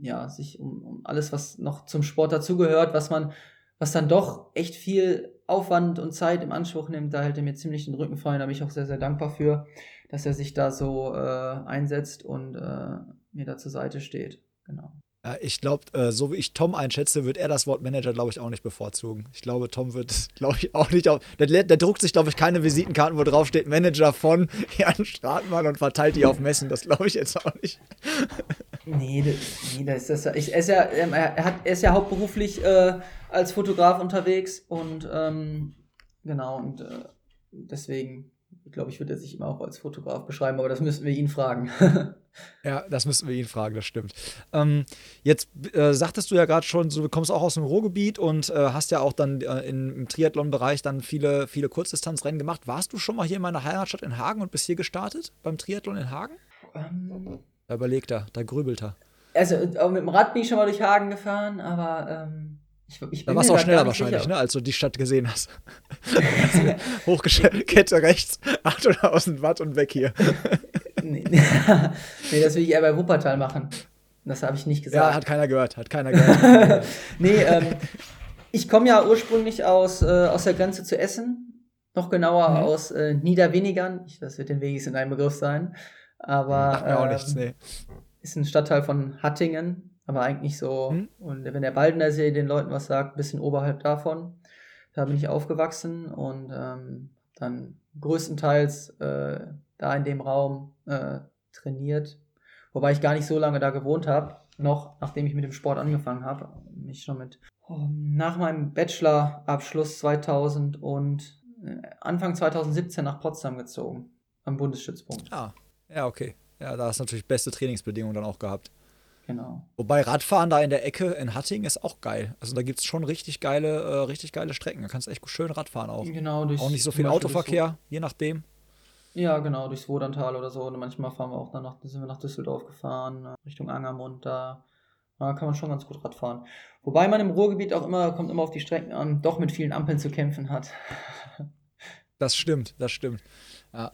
ja, sich um, um alles, was noch zum Sport dazugehört, was man, was dann doch echt viel Aufwand und Zeit im Anspruch nimmt, da hält er mir ziemlich den Rücken frei. Da bin ich auch sehr, sehr dankbar für, dass er sich da so äh, einsetzt und äh, mir da zur Seite steht. Genau. Ich glaube, äh, so wie ich Tom einschätze, wird er das Wort Manager, glaube ich, auch nicht bevorzugen. Ich glaube, Tom wird, glaube ich, auch nicht auf. Der, der druckt sich, glaube ich, keine Visitenkarten, wo drauf steht Manager von *laughs* Jan Stratmann und verteilt die auf Messen. Das glaube ich jetzt auch nicht. Nee, das, nee, das ist das. Ich, er, ist ja, ähm, er, hat, er ist ja hauptberuflich äh, als Fotograf unterwegs und ähm, genau, und äh, deswegen ich glaube, ich würde sich immer auch als Fotograf beschreiben, aber das müssten wir ihn fragen. *laughs* ja, das müssten wir ihn fragen, das stimmt. Ähm, jetzt äh, sagtest du ja gerade schon, du kommst auch aus dem Ruhrgebiet und äh, hast ja auch dann äh, im Triathlon-Bereich dann viele, viele Kurzdistanzrennen gemacht. Warst du schon mal hier in meiner Heimatstadt in Hagen und bist hier gestartet beim Triathlon in Hagen? Ähm, da überlegt er, da grübelt er. Also mit dem Rad bin ich schon mal durch Hagen gefahren, aber ähm, ich, ich da warst du auch schneller wahrscheinlich, ne, als du die Stadt gesehen hast. *laughs* Hochkette rechts, 800.000 Watt und weg hier. *laughs* nee, *laughs* nee, das will ich eher bei Wuppertal machen. Das habe ich nicht gesagt. Ja, hat keiner gehört, hat keiner gehört. nee, ähm, ich komme ja ursprünglich aus, äh, aus der Grenze zu Essen. Noch genauer mhm. aus äh, Niederwenigern. Das wird den Weges in einem Begriff sein. Aber. Macht mir ähm, auch nichts, nee. Ist ein Stadtteil von Hattingen aber eigentlich so, hm? und wenn der Baldener See den Leuten was sagt, ein bisschen oberhalb davon. Da bin ich aufgewachsen und ähm, dann größtenteils äh, da in dem Raum äh, trainiert. Wobei ich gar nicht so lange da gewohnt habe, noch nachdem ich mit dem Sport angefangen habe. Mich schon mit oh, nach meinem Bachelorabschluss 2000 und äh, Anfang 2017 nach Potsdam gezogen, am Bundesstützpunkt. Ah, ja, okay. Ja, da hast du natürlich beste Trainingsbedingungen dann auch gehabt. Genau. Wobei Radfahren da in der Ecke in Hattingen ist auch geil. Also da gibt es schon richtig geile, äh, richtig geile Strecken. Da kannst du echt schön Radfahren auch. Genau, durch, auch nicht so viel Autoverkehr, je nachdem. Ja, genau, durchs Wodantal oder so. Und manchmal fahren wir auch dann nach, sind wir nach Düsseldorf gefahren, äh, Richtung Angermund. Da, da kann man schon ganz gut Radfahren. Wobei man im Ruhrgebiet auch immer, kommt immer auf die Strecken an, doch mit vielen Ampeln zu kämpfen hat. *laughs* Das stimmt, das stimmt. Ja.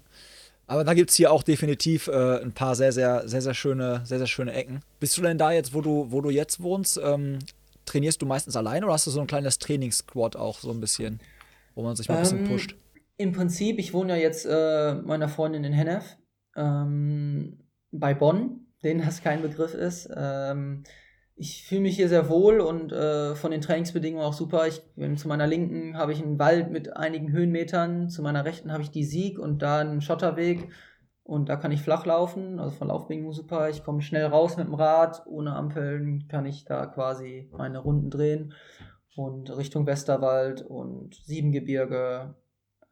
Aber da gibt es hier auch definitiv äh, ein paar sehr, sehr, sehr, sehr schöne, sehr, sehr schöne Ecken. Bist du denn da jetzt, wo du, wo du jetzt wohnst, ähm, trainierst du meistens alleine oder hast du so ein kleines Trainingssquad auch so ein bisschen, wo man sich mal ein bisschen ähm, pusht? Im Prinzip, ich wohne ja jetzt äh, meiner Freundin in Hennef ähm, bei Bonn, denen das kein Begriff ist. Ähm, ich fühle mich hier sehr wohl und äh, von den Trainingsbedingungen auch super. Ich, zu meiner Linken habe ich einen Wald mit einigen Höhenmetern, zu meiner Rechten habe ich die Sieg und da einen Schotterweg und da kann ich flach laufen, also von Laufbedingungen super. Ich komme schnell raus mit dem Rad, ohne Ampeln kann ich da quasi meine Runden drehen und Richtung Westerwald und Siebengebirge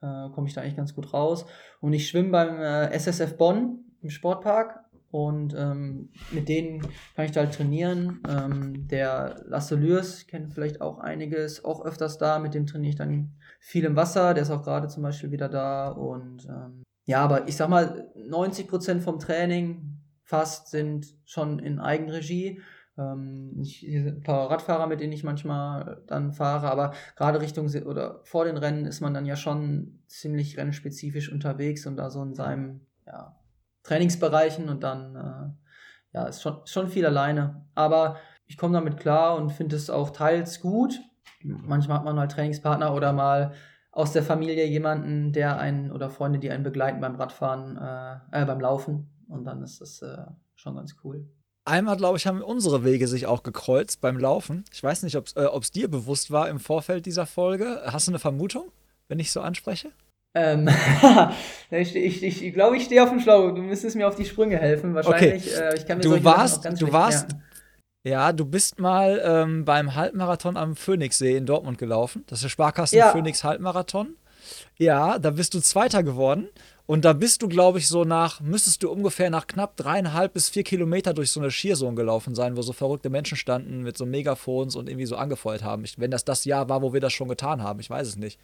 äh, komme ich da eigentlich ganz gut raus. Und ich schwimme beim äh, SSF Bonn im Sportpark und ähm, mit denen kann ich da halt trainieren. Ähm, der Lasse Lürs kennt vielleicht auch einiges, auch öfters da. Mit dem trainiere ich dann viel im Wasser. Der ist auch gerade zum Beispiel wieder da. Und ähm, ja, aber ich sag mal, 90 Prozent vom Training fast sind schon in Eigenregie. Ähm, ich, ein paar Radfahrer, mit denen ich manchmal dann fahre, aber gerade Richtung oder vor den Rennen ist man dann ja schon ziemlich rennspezifisch unterwegs und da so in seinem ja, Trainingsbereichen und dann, äh, ja, ist schon, schon viel alleine. Aber ich komme damit klar und finde es auch teils gut. Manchmal hat man mal Trainingspartner oder mal aus der Familie jemanden, der einen oder Freunde, die einen begleiten beim Radfahren, äh, äh beim Laufen. Und dann ist das äh, schon ganz cool. Einmal, glaube ich, haben unsere Wege sich auch gekreuzt beim Laufen. Ich weiß nicht, ob es äh, dir bewusst war im Vorfeld dieser Folge. Hast du eine Vermutung, wenn ich so anspreche? Ähm, *laughs* ich, ich, ich, ich glaube, ich stehe auf dem Schlauch. Du müsstest mir auf die Sprünge helfen. Wahrscheinlich. Okay. Äh, ich kann mir du warst, du warst, ja, du bist mal ähm, beim Halbmarathon am Phoenixsee in Dortmund gelaufen. Das ist der Sparkassen ja. Phoenix Halbmarathon. Ja, da bist du Zweiter geworden. Und da bist du, glaube ich, so nach, müsstest du ungefähr nach knapp dreieinhalb bis vier Kilometer durch so eine Skierzone gelaufen sein, wo so verrückte Menschen standen mit so Megafons und irgendwie so angefeuert haben. Ich, wenn das das Jahr war, wo wir das schon getan haben, ich weiß es nicht.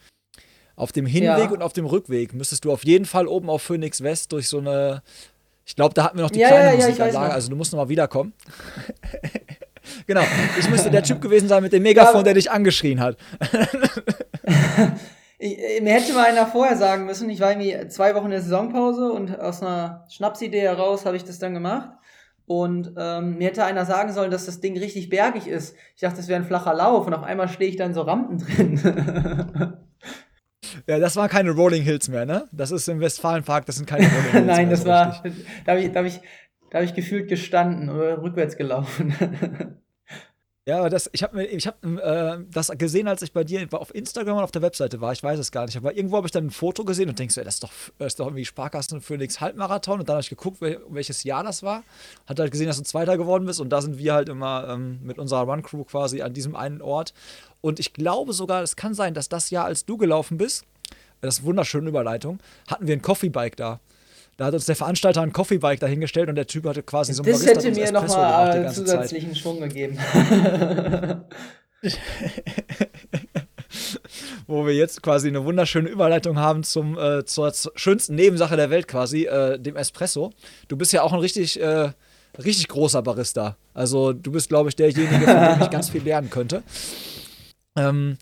Auf dem Hinweg ja. und auf dem Rückweg müsstest du auf jeden Fall oben auf Phoenix West durch so eine. Ich glaube, da hatten wir noch die ja, kleine ja, Musikanlage, also du musst noch mal wiederkommen. *laughs* genau, ich müsste der Typ gewesen sein mit dem Megafon, der dich angeschrien hat. *laughs* ich, äh, mir hätte mal einer vorher sagen müssen, ich war irgendwie zwei Wochen in der Saisonpause und aus einer Schnapsidee heraus habe ich das dann gemacht. Und ähm, mir hätte einer sagen sollen, dass das Ding richtig bergig ist. Ich dachte, das wäre ein flacher Lauf und auf einmal stehe ich dann so Rampen drin. *laughs* Ja, das waren keine Rolling Hills mehr, ne? Das ist im Westfalenpark, das sind keine Rolling Hills *laughs* Nein, mehr, das war, da habe ich, da hab ich, hab ich gefühlt gestanden oder rückwärts gelaufen. *laughs* Ja, aber das, ich habe ich hab, äh, das gesehen, als ich bei dir auf Instagram und auf der Webseite war. Ich weiß es gar nicht. Aber irgendwo habe ich dann ein Foto gesehen und denkst, ey, das ist doch, das ist doch irgendwie Sparkassen Phoenix Halbmarathon. Und dann habe ich geguckt, welches Jahr das war. Hat halt gesehen, dass du Zweiter geworden bist. Und da sind wir halt immer ähm, mit unserer Run-Crew quasi an diesem einen Ort. Und ich glaube sogar, es kann sein, dass das Jahr, als du gelaufen bist, das ist eine wunderschöne Überleitung, hatten wir ein Coffee-Bike da. Da hat uns der Veranstalter ein Coffee-Bike dahingestellt und der Typ hatte quasi so ein Das hätte mir nochmal äh, zusätzlichen Zeit. Schwung gegeben. *laughs* Wo wir jetzt quasi eine wunderschöne Überleitung haben zum, äh, zur schönsten Nebensache der Welt quasi, äh, dem Espresso. Du bist ja auch ein richtig, äh, richtig großer Barista. Also du bist, glaube ich, derjenige, von dem ich *laughs* ganz viel lernen könnte. Ähm,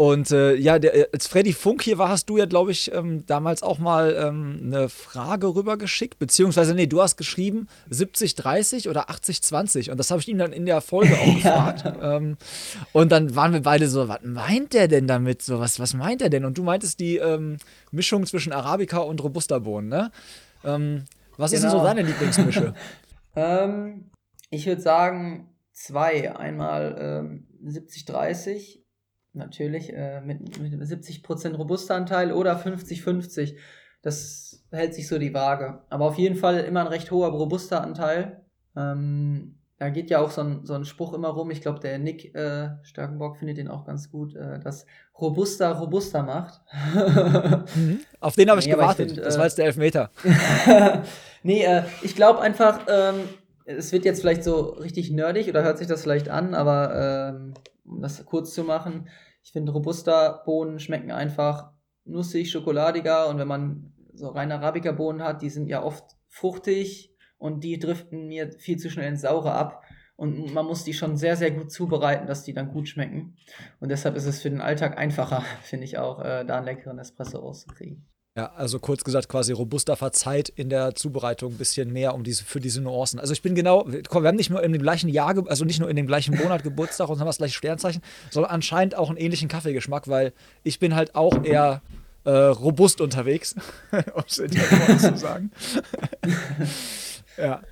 und äh, ja, der, äh, als Freddy Funk hier war, hast du ja, glaube ich, ähm, damals auch mal ähm, eine Frage rübergeschickt, beziehungsweise, nee, du hast geschrieben 70-30 oder 80-20 und das habe ich ihm dann in der Folge auch *laughs* gefragt. ja. ähm, und dann waren wir beide so, was meint der denn damit? So, was, was meint er denn? Und du meintest die ähm, Mischung zwischen Arabica und Robusta-Bohnen, ne? Ähm, was genau. ist denn so genau. deine Lieblingsmische? *laughs* Ähm, ich würde sagen zwei. Einmal ähm, 70-30, natürlich äh, mit, mit 70% Robusta-Anteil oder 50-50. Das hält sich so die Waage. Aber auf jeden Fall immer ein recht hoher Robusta-Anteil. Ähm, da geht ja auch so ein, so ein Spruch immer rum. Ich glaube, der Nick äh, Starkenbock findet den auch ganz gut, äh, dass Robusta Robusta macht. *laughs* mhm. Auf den habe ich nee, gewartet. Ich find, das war jetzt der Elfmeter. *laughs* nee, äh, ich glaube einfach, ähm, es wird jetzt vielleicht so richtig nerdig oder hört sich das vielleicht an, aber ähm, um das kurz zu machen, ich finde Robusta-Bohnen schmecken einfach nussig, schokoladiger und wenn man so rein Arabica-Bohnen hat, die sind ja oft fruchtig, und die driften mir viel zu schnell ins Saure ab. Und man muss die schon sehr, sehr gut zubereiten, dass die dann gut schmecken. Und deshalb ist es für den Alltag einfacher, *laughs* finde ich auch, äh, da einen leckeren Espresso rauszukriegen. Ja, also kurz gesagt, quasi robuster verzeiht in der Zubereitung ein bisschen mehr um diese, für diese Nuancen. Also ich bin genau, komm, wir haben nicht nur in dem gleichen Jahr, also nicht nur in dem gleichen Monat *laughs* Geburtstag und haben das gleiche Sternzeichen, sondern anscheinend auch einen ähnlichen Kaffeegeschmack, weil ich bin halt auch eher äh, robust unterwegs, *laughs* um es in der zu sagen. *laughs* Ja.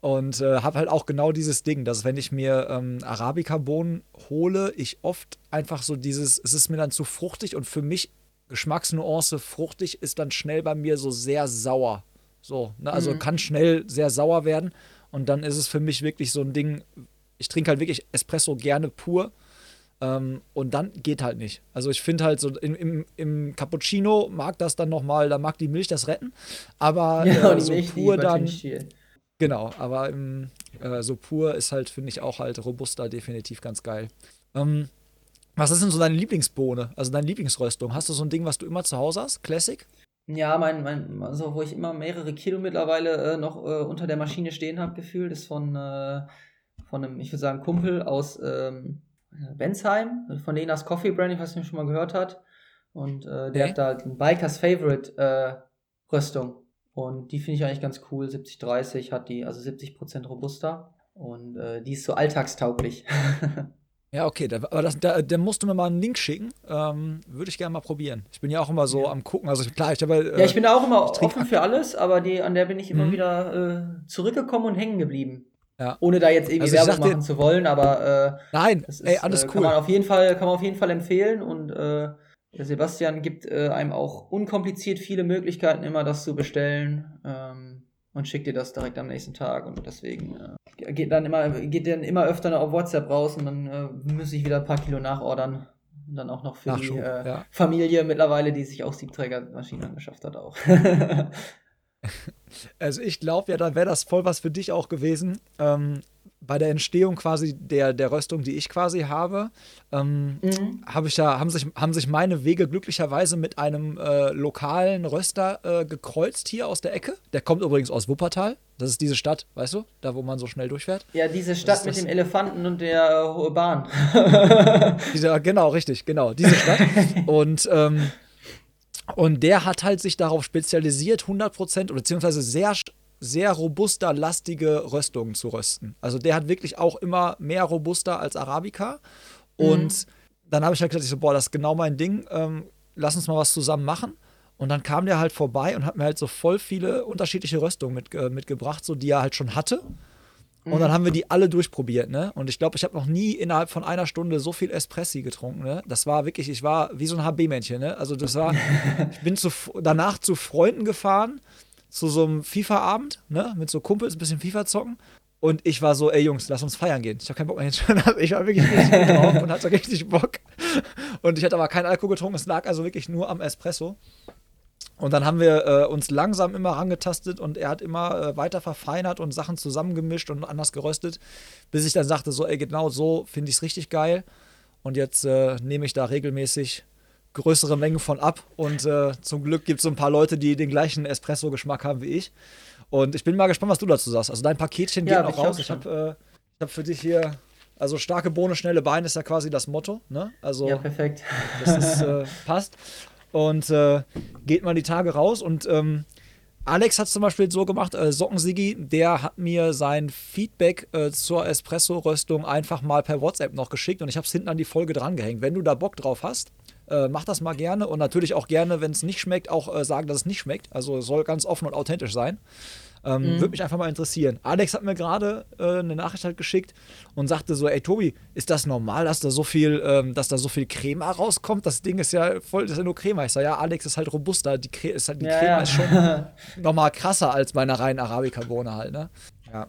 Und äh, habe halt auch genau dieses Ding, dass wenn ich mir ähm, Arabica-Bohnen hole, ich oft einfach so dieses, es ist mir dann zu fruchtig und für mich Geschmacksnuance fruchtig ist dann schnell bei mir so sehr sauer. So, ne? also mhm. kann schnell sehr sauer werden und dann ist es für mich wirklich so ein Ding, ich trinke halt wirklich Espresso gerne pur ähm, und dann geht halt nicht. Also ich finde halt so im, im, im, Cappuccino mag das dann nochmal, da mag die Milch das retten, aber ja, äh, so Milch, pur dann. Genau, aber im, äh, so pur ist halt, finde ich, auch halt robuster definitiv ganz geil. Ähm, was ist denn so deine Lieblingsbohne, also deine Lieblingsröstung? Hast du so ein Ding, was du immer zu Hause hast? Classic? Ja, mein, mein, also wo ich immer mehrere Kilo mittlerweile äh, noch äh, unter der Maschine stehen habe, gefühlt, ist von, äh, von einem, ich würde sagen, Kumpel aus ähm, Bensheim, von Lenas Coffee Brand, ich weiß nicht, ob schon mal gehört hat. Und äh, der okay. hat da ein Bikers Favorite äh, Röstung. Und die finde ich eigentlich ganz cool. 70-30 hat die, also 70% robuster. Und äh, die ist so alltagstauglich. *laughs* ja, okay, da, aber das, da, da, musst du mir mal einen Link schicken. Ähm, Würde ich gerne mal probieren. Ich bin ja auch immer so ja. am gucken. Also klar, ich habe. Äh, ja, ich bin da auch immer offen für alles, aber die, an der bin ich immer mhm. wieder äh, zurückgekommen und hängen geblieben. Ja. Ohne da jetzt irgendwie also Werbung machen zu wollen, aber äh, Nein, ist, ey, alles äh, cool. Kann man auf jeden Fall, kann man auf jeden Fall empfehlen und äh, Sebastian gibt äh, einem auch unkompliziert viele Möglichkeiten, immer das zu bestellen ähm, und schickt dir das direkt am nächsten Tag. Und deswegen äh, geht dann immer, geht dann immer öfter auf WhatsApp raus und dann äh, muss ich wieder ein paar Kilo nachordern. Und dann auch noch für Nachschub, die äh, ja. Familie mittlerweile, die sich auch Siebträgermaschinen angeschafft hat, auch. *laughs* also ich glaube ja, dann wäre das voll was für dich auch gewesen. Ähm, bei der Entstehung quasi der, der Röstung, die ich quasi habe, ähm, mhm. hab ich ja, haben, sich, haben sich meine Wege glücklicherweise mit einem äh, lokalen Röster äh, gekreuzt hier aus der Ecke. Der kommt übrigens aus Wuppertal. Das ist diese Stadt, weißt du, da wo man so schnell durchfährt. Ja, diese Stadt mit dem Elefanten und der äh, Bahn. *laughs* *laughs* diese, genau, richtig, genau, diese Stadt. *laughs* und ähm, und der hat halt sich darauf spezialisiert, 100% oder beziehungsweise sehr sehr robuster, lastige Röstungen zu rösten. Also der hat wirklich auch immer mehr robuster als Arabica. Und mhm. dann habe ich halt gesagt, ich so, boah, das ist genau mein Ding. Ähm, lass uns mal was zusammen machen. Und dann kam der halt vorbei und hat mir halt so voll viele unterschiedliche Röstungen mit, äh, mitgebracht, so die er halt schon hatte. Und dann mhm. haben wir die alle durchprobiert, ne? Und ich glaube, ich habe noch nie innerhalb von einer Stunde so viel Espressi getrunken, ne? Das war wirklich, ich war wie so ein HB-Männchen, ne? Also das war, *laughs* ich bin zu, danach zu Freunden gefahren zu so einem FIFA-Abend, ne, mit so Kumpels, ein bisschen FIFA zocken. Und ich war so, ey Jungs, lass uns feiern gehen. Ich habe keinen Bock mehr jetzt. *laughs* Ich war wirklich richtig drauf und hatte richtig Bock. Und ich hatte aber keinen Alkohol getrunken. Es lag also wirklich nur am Espresso. Und dann haben wir äh, uns langsam immer rangetastet und er hat immer äh, weiter verfeinert und Sachen zusammengemischt und anders geröstet, bis ich dann sagte, so, ey, genau so finde ich es richtig geil. Und jetzt äh, nehme ich da regelmäßig größere Mengen von ab. Und äh, zum Glück gibt es so ein paar Leute, die den gleichen Espresso-Geschmack haben wie ich. Und ich bin mal gespannt, was du dazu sagst. Also dein Paketchen ja, geht noch raus. Ich habe äh, hab für dich hier, also starke Bohne, schnelle Beine ist ja quasi das Motto. Ne? Also, ja, perfekt. Das ist, äh, *laughs* passt. Und äh, geht mal die Tage raus und ähm, Alex hat es zum Beispiel so gemacht, äh, Sockensigi, der hat mir sein Feedback äh, zur Espresso-Röstung einfach mal per WhatsApp noch geschickt und ich habe es hinten an die Folge drangehängt. Wenn du da Bock drauf hast, äh, mach das mal gerne und natürlich auch gerne, wenn es nicht schmeckt, auch äh, sagen, dass es nicht schmeckt. Also es soll ganz offen und authentisch sein. Ähm, mhm. Würde mich einfach mal interessieren. Alex hat mir gerade äh, eine Nachricht halt geschickt und sagte so, ey Tobi, ist das normal, dass da so viel, ähm, dass da so viel Crema rauskommt? Das Ding ist ja voll, das ist ja nur Crema. Ich sage, ja, Alex ist halt robuster, die, Cre ist halt, die ja, Crema ja. ist schon *laughs* nochmal krasser als bei einer reinen Arabica-Bohne halt, ne? Ja.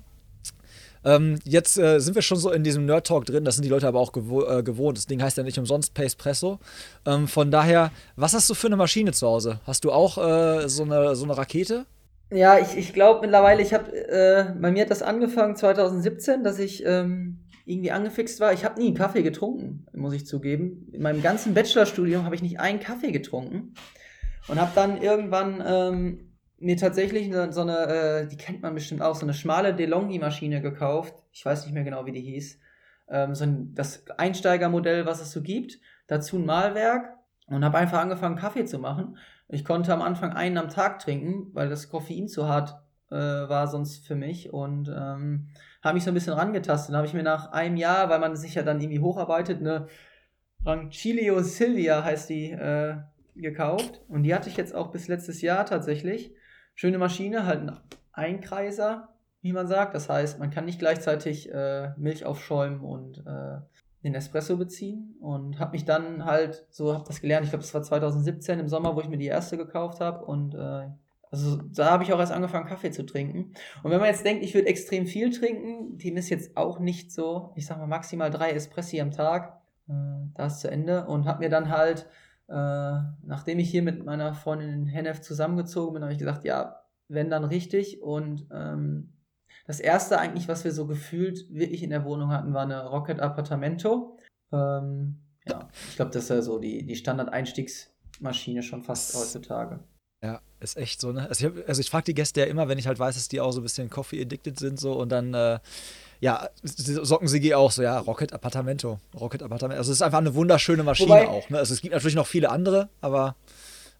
Ähm, jetzt äh, sind wir schon so in diesem Nerd-Talk drin, das sind die Leute aber auch gewo äh, gewohnt. Das Ding heißt ja nicht umsonst Pace Presso. Ähm, von daher, was hast du für eine Maschine zu Hause? Hast du auch äh, so, eine, so eine Rakete? Ja, ich, ich glaube mittlerweile, ich habe, äh, bei mir hat das angefangen 2017, dass ich ähm, irgendwie angefixt war. Ich habe nie einen Kaffee getrunken, muss ich zugeben. In meinem ganzen Bachelorstudium habe ich nicht einen Kaffee getrunken und habe dann irgendwann ähm, mir tatsächlich so eine, äh, die kennt man bestimmt auch, so eine schmale DeLonghi-Maschine gekauft. Ich weiß nicht mehr genau, wie die hieß. Ähm, so ein, das Einsteigermodell, was es so gibt. Dazu ein Malwerk und habe einfach angefangen, Kaffee zu machen. Ich konnte am Anfang einen am Tag trinken, weil das Koffein zu hart äh, war sonst für mich und ähm, habe mich so ein bisschen rangetastet. Dann habe ich mir nach einem Jahr, weil man sich ja dann irgendwie hocharbeitet, eine Rancilio Silvia heißt die, äh, gekauft. Und die hatte ich jetzt auch bis letztes Jahr tatsächlich. Schöne Maschine, halt ein Einkreiser, wie man sagt. Das heißt, man kann nicht gleichzeitig äh, Milch aufschäumen und äh, den Espresso beziehen. Und habe mich dann halt, so habe das gelernt, ich glaube, das war 2017 im Sommer, wo ich mir die erste gekauft habe. Und äh, also da habe ich auch erst angefangen, Kaffee zu trinken. Und wenn man jetzt denkt, ich würde extrem viel trinken, dem ist jetzt auch nicht so, ich sag mal maximal drei Espressi am Tag. Äh, da ist zu Ende. Und habe mir dann halt äh, nachdem ich hier mit meiner Freundin in Hennef zusammengezogen bin, habe ich gesagt, ja, wenn dann richtig. Und ähm, das erste eigentlich, was wir so gefühlt wirklich in der Wohnung hatten, war eine Rocket Appartamento. Ähm, ja, ich glaube, das ist ja so die, die Standard-Einstiegsmaschine schon fast heutzutage. Ja, ist echt so, ne? Also ich, also ich frage die Gäste ja immer, wenn ich halt weiß, dass die auch so ein bisschen Coffee-addicted sind, so und dann äh, ja, Sockensigi auch so, ja, Rocket Appartamento. Rocket Appartamento. Also es ist einfach eine wunderschöne Maschine wobei, auch. Ne? Also es gibt natürlich noch viele andere, aber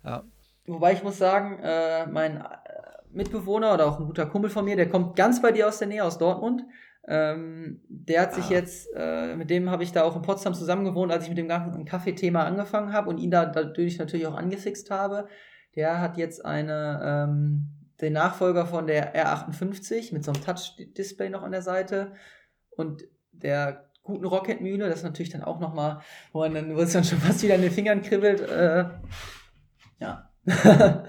ja. Wobei ich muss sagen, äh, mein äh, Mitbewohner oder auch ein guter Kumpel von mir, der kommt ganz bei dir aus der Nähe, aus Dortmund. Ähm, der hat sich ah. jetzt, äh, mit dem habe ich da auch in Potsdam zusammen gewohnt, als ich mit dem ganzen Kaffeethema angefangen habe und ihn da dadurch natürlich auch angefixt habe. Der hat jetzt eine ähm, den Nachfolger von der R58 mit so einem Touch-Display noch an der Seite und der guten Rocket-Mühle, das ist natürlich dann auch nochmal, wo man dann, wo es dann schon fast wieder in den Fingern kribbelt. Äh, ja. *laughs*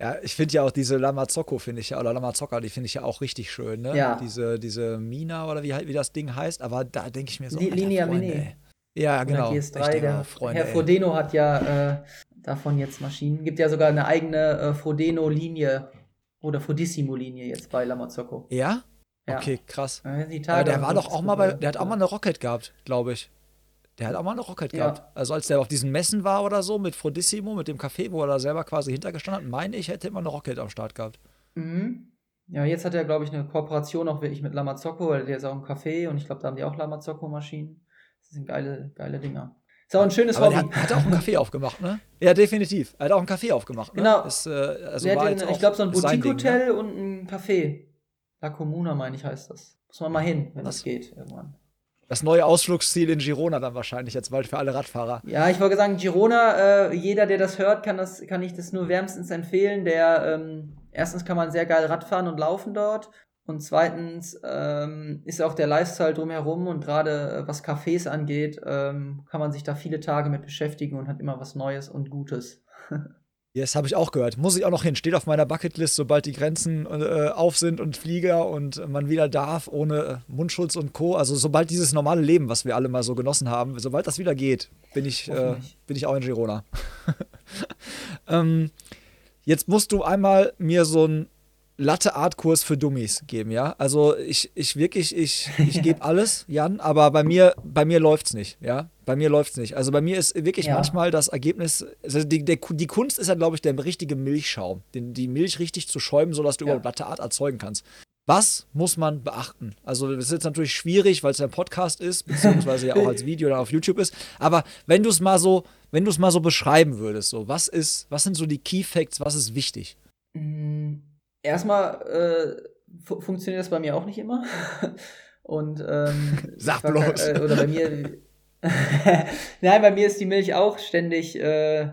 Ja, ich finde ja auch diese Lamazocco, finde ich ja, oder Lamazocca, die finde ich ja auch richtig schön, ne? Ja. Diese, diese Mina oder wie, wie das Ding heißt, aber da denke ich mir so. Li Linea Mini. Ja, genau. GS3, der Freunde, Herr Frodeno hat ja äh, davon jetzt Maschinen. Gibt ja sogar eine eigene äh, Frodeno-Linie oder Fodissimo-Linie jetzt bei Lamazocco. Ja? ja? Okay, krass. Ja, der war doch auch mal bei, der hat auch mal eine Rocket gehabt, glaube ich. Der hat auch mal eine Rocket ja. gehabt. Also als der auf diesen Messen war oder so mit Frodissimo, mit dem Café, wo er da selber quasi hintergestanden hat, meine ich, hätte immer eine Rocket am Start gehabt. Mhm. Ja, jetzt hat er, glaube ich, eine Kooperation auch wirklich mit Lamazocco, weil der ist auch ein Café und ich glaube, da haben die auch Lamazocco-Maschinen. Das sind geile, geile Dinger. Ist auch ein schönes Aber Hobby. Der hat, hat auch einen Café aufgemacht, ne? Ja, definitiv. Er hat auch einen Café aufgemacht. Ne? Genau. Ist, äh, also den, ich glaube, so ein Boutique-Hotel ne? und ein Café. La Comuna, meine ich, heißt das. Muss man mal hin, wenn das geht irgendwann. Das neue Ausflugsziel in Girona dann wahrscheinlich jetzt bald für alle Radfahrer. Ja, ich wollte sagen, Girona, äh, jeder, der das hört, kann, das, kann ich das nur wärmstens empfehlen. Der, ähm, erstens kann man sehr geil Radfahren und laufen dort. Und zweitens ähm, ist auch der Lifestyle drumherum und gerade äh, was Cafés angeht, ähm, kann man sich da viele Tage mit beschäftigen und hat immer was Neues und Gutes. *laughs* Yes, habe ich auch gehört. Muss ich auch noch hin. Steht auf meiner Bucketlist, sobald die Grenzen äh, auf sind und Flieger und man wieder darf, ohne äh, Mundschutz und Co. Also sobald dieses normale Leben, was wir alle mal so genossen haben, sobald das wieder geht, bin ich, äh, bin ich auch in Girona. *laughs* ähm, jetzt musst du einmal mir so ein Latte-Art-Kurs für Dummies geben, ja. Also ich, ich wirklich, ich, ich gebe *laughs* alles, Jan, aber bei mir, bei mir läuft's nicht, ja. Bei mir läuft's nicht. Also bei mir ist wirklich ja. manchmal das Ergebnis, also die, der, die Kunst ist ja, glaube ich, der richtige Milchschaum, den, die Milch richtig zu schäumen, sodass du ja. überhaupt Latte-Art erzeugen kannst. Was muss man beachten? Also, das ist jetzt natürlich schwierig, weil es ein Podcast ist, *laughs* beziehungsweise ja auch als Video dann auf YouTube ist. Aber wenn du es mal so, wenn du es mal so beschreiben würdest, so, was ist, was sind so die Key Facts, was ist wichtig? Mhm erstmal äh, fu funktioniert das bei mir auch nicht immer. *laughs* Und ähm, *laughs* Sag bloß. Äh, oder bei mir. *laughs* Nein, bei mir ist die Milch auch ständig äh,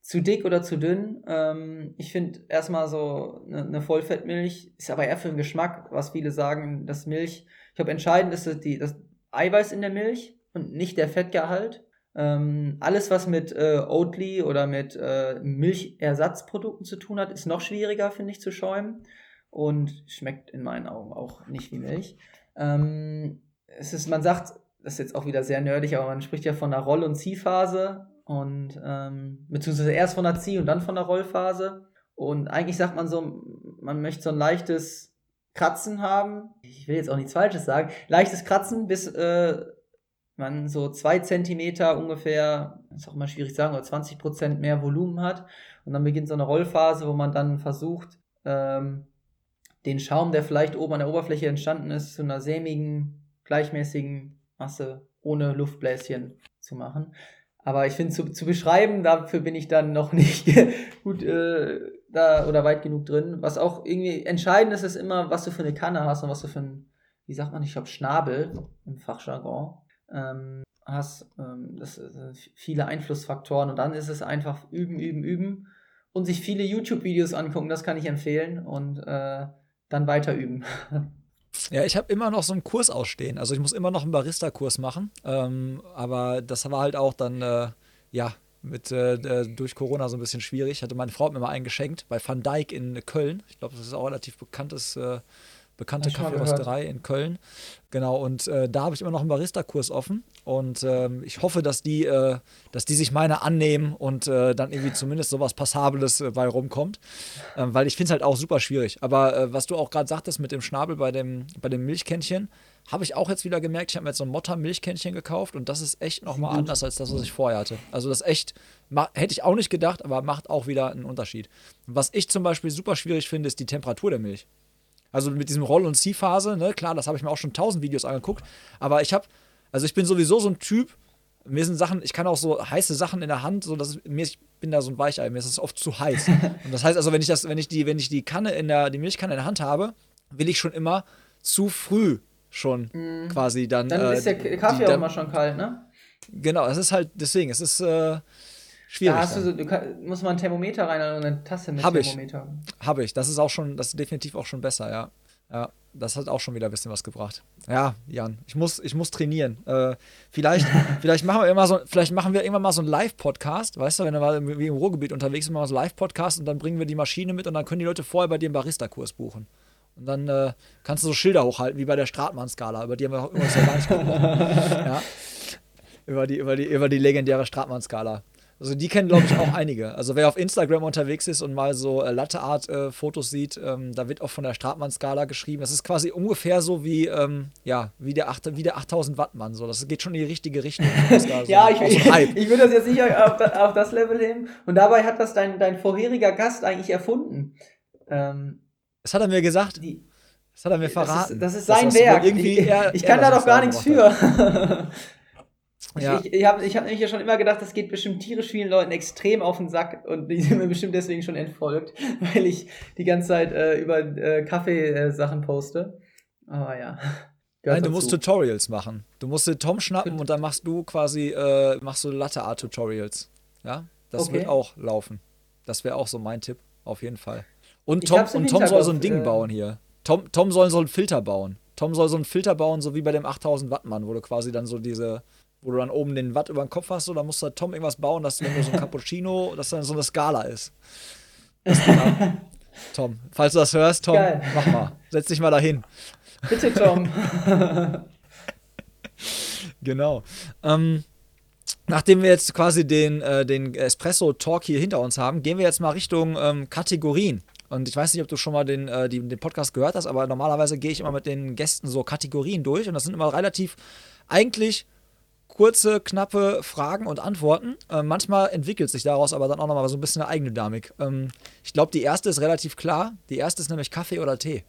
zu dick oder zu dünn. Ähm, ich finde erstmal so eine, eine Vollfettmilch ist aber eher für den Geschmack, was viele sagen, dass Milch. Ich glaube, entscheidend ist die, das Eiweiß in der Milch und nicht der Fettgehalt. Ähm, alles, was mit äh, Oatly oder mit äh, Milchersatzprodukten zu tun hat, ist noch schwieriger, finde ich, zu schäumen und schmeckt in meinen Augen auch nicht wie Milch. Ähm, es ist, man sagt, das ist jetzt auch wieder sehr nerdig, aber man spricht ja von der Roll- und Ziehphase und ähm, beziehungsweise erst von der Zieh- und dann von der Rollphase. Und eigentlich sagt man so, man möchte so ein leichtes Kratzen haben. Ich will jetzt auch nichts Falsches sagen. Leichtes Kratzen, bis äh, man so zwei Zentimeter ungefähr, ist auch immer schwierig zu sagen, oder 20 Prozent mehr Volumen hat. Und dann beginnt so eine Rollphase, wo man dann versucht, ähm, den Schaum, der vielleicht oben an der Oberfläche entstanden ist, zu einer sämigen, gleichmäßigen Masse ohne Luftbläschen zu machen. Aber ich finde, zu, zu beschreiben, dafür bin ich dann noch *laughs* nicht gut äh, da oder weit genug drin. Was auch irgendwie entscheidend ist, ist immer, was du für eine Kanne hast und was du für ein, wie sagt man, ich glaube, Schnabel im Fachjargon ähm, hast. Ähm, das sind viele Einflussfaktoren und dann ist es einfach üben, üben, üben und sich viele YouTube-Videos angucken, das kann ich empfehlen und äh, dann weiter üben. *laughs* Ja, ich habe immer noch so einen Kurs ausstehen. Also ich muss immer noch einen Barista-Kurs machen. Ähm, aber das war halt auch dann, äh, ja, mit äh, durch Corona so ein bisschen schwierig. Hatte meine Frau mir mal einen geschenkt bei Van Dijk in Köln. Ich glaube, das ist auch relativ bekanntes äh, bekannte Kaffeerösterei in Köln. Genau, und äh, da habe ich immer noch einen Barista-Kurs offen. Und ähm, ich hoffe, dass die, äh, dass die sich meine annehmen und äh, dann irgendwie zumindest sowas Passables äh, bei rumkommt. Ähm, weil ich finde es halt auch super schwierig. Aber äh, was du auch gerade sagtest mit dem Schnabel bei dem, bei dem Milchkännchen, habe ich auch jetzt wieder gemerkt, ich habe mir jetzt so ein Motta-Milchkännchen gekauft und das ist echt nochmal anders als das, was ich vorher hatte. Also das echt, hätte ich auch nicht gedacht, aber macht auch wieder einen Unterschied. Was ich zum Beispiel super schwierig finde, ist die Temperatur der Milch. Also mit diesem Roll- und Ziehphase, ne, klar, das habe ich mir auch schon tausend Videos angeguckt. Aber ich habe, also ich bin sowieso so ein Typ, mir sind Sachen, ich kann auch so heiße Sachen in der Hand, so dass mir, ich bin da so ein Weichei, mir ist es oft zu heiß. *laughs* und das heißt also, wenn ich das, wenn ich die, wenn ich die Kanne in der, die Milchkanne in der Hand habe, will ich schon immer zu früh schon mm. quasi dann. Dann äh, ist der Kaffee die, auch immer schon kalt, ne? Genau, es ist halt, deswegen, es ist, äh, Schwierig. Da hast du, so, du kann, musst mal ein Thermometer rein oder eine Tasse mit Hab Thermometer. Ich. Habe ich. Das ist auch schon, das ist definitiv auch schon besser, ja. Ja, das hat auch schon wieder ein bisschen was gebracht. Ja, Jan, ich muss, ich muss trainieren. Äh, vielleicht, *laughs* vielleicht machen wir immer so, vielleicht machen wir irgendwann mal so einen Live-Podcast, weißt du, wenn du mal wie im Ruhrgebiet unterwegs bist, mal so einen Live-Podcast und dann bringen wir die Maschine mit und dann können die Leute vorher bei dir einen Barista-Kurs buchen. Und dann äh, kannst du so Schilder hochhalten, wie bei der Stratmann-Skala, über die haben wir auch immer so gar nicht gesprochen. *laughs* ja. Über die, über die, über die legendäre Stratmann-Skala. Also die kennen, glaube ich, auch einige. Also wer auf Instagram unterwegs ist und mal so äh, Latte-Art-Fotos äh, sieht, ähm, da wird auch von der Stratmann-Skala geschrieben. Das ist quasi ungefähr so wie, ähm, ja, wie der, 8, wie der 8000 Watt-Mann. So. Das geht schon in die richtige Richtung. *laughs* ja, so, ich, ich, ich würde das jetzt nicht auf, auf, das Level nehmen. Und dabei hat das dein, dein vorheriger Gast eigentlich erfunden. Ähm, das hat er mir gesagt. Die, das hat er mir verraten. Das ist, das ist sein Werk. Irgendwie ich, ich kann da doch gar nichts für. *laughs* Ja. Ich, ich habe ich hab nämlich ja schon immer gedacht, das geht bestimmt tierisch vielen Leuten extrem auf den Sack und die *laughs* sind mir bestimmt deswegen schon entfolgt, *laughs* weil ich die ganze Zeit äh, über äh, Kaffeesachen poste. Aber ja. *laughs* Nein, du musst Tutorials machen. Du musst den Tom schnappen und dann machst du quasi äh, machst du Latte Art Tutorials. Ja, das okay. wird auch laufen. Das wäre auch so mein Tipp, auf jeden Fall. Und Tom, und Tom soll so ein Ding äh, bauen hier. Tom, Tom soll so einen Filter bauen. Tom soll so einen Filter bauen, so wie bei dem 8000 Watt Mann, wo du quasi dann so diese wo du dann oben den Watt über den Kopf hast, da musst du Tom irgendwas bauen, dass wenn du so ein Cappuccino, *laughs* dass dann so eine Skala ist. *laughs* Tom, falls du das hörst, Tom, Geil. mach mal. Setz dich mal dahin. Bitte, Tom. *laughs* genau. Ähm, nachdem wir jetzt quasi den, äh, den Espresso-Talk hier hinter uns haben, gehen wir jetzt mal Richtung ähm, Kategorien. Und ich weiß nicht, ob du schon mal den, äh, die, den Podcast gehört hast, aber normalerweise gehe ich immer mit den Gästen so Kategorien durch und das sind immer relativ eigentlich kurze, knappe Fragen und Antworten. Äh, manchmal entwickelt sich daraus aber dann auch nochmal so ein bisschen eine eigene Dynamik. Ähm, ich glaube, die erste ist relativ klar. Die erste ist nämlich Kaffee oder Tee.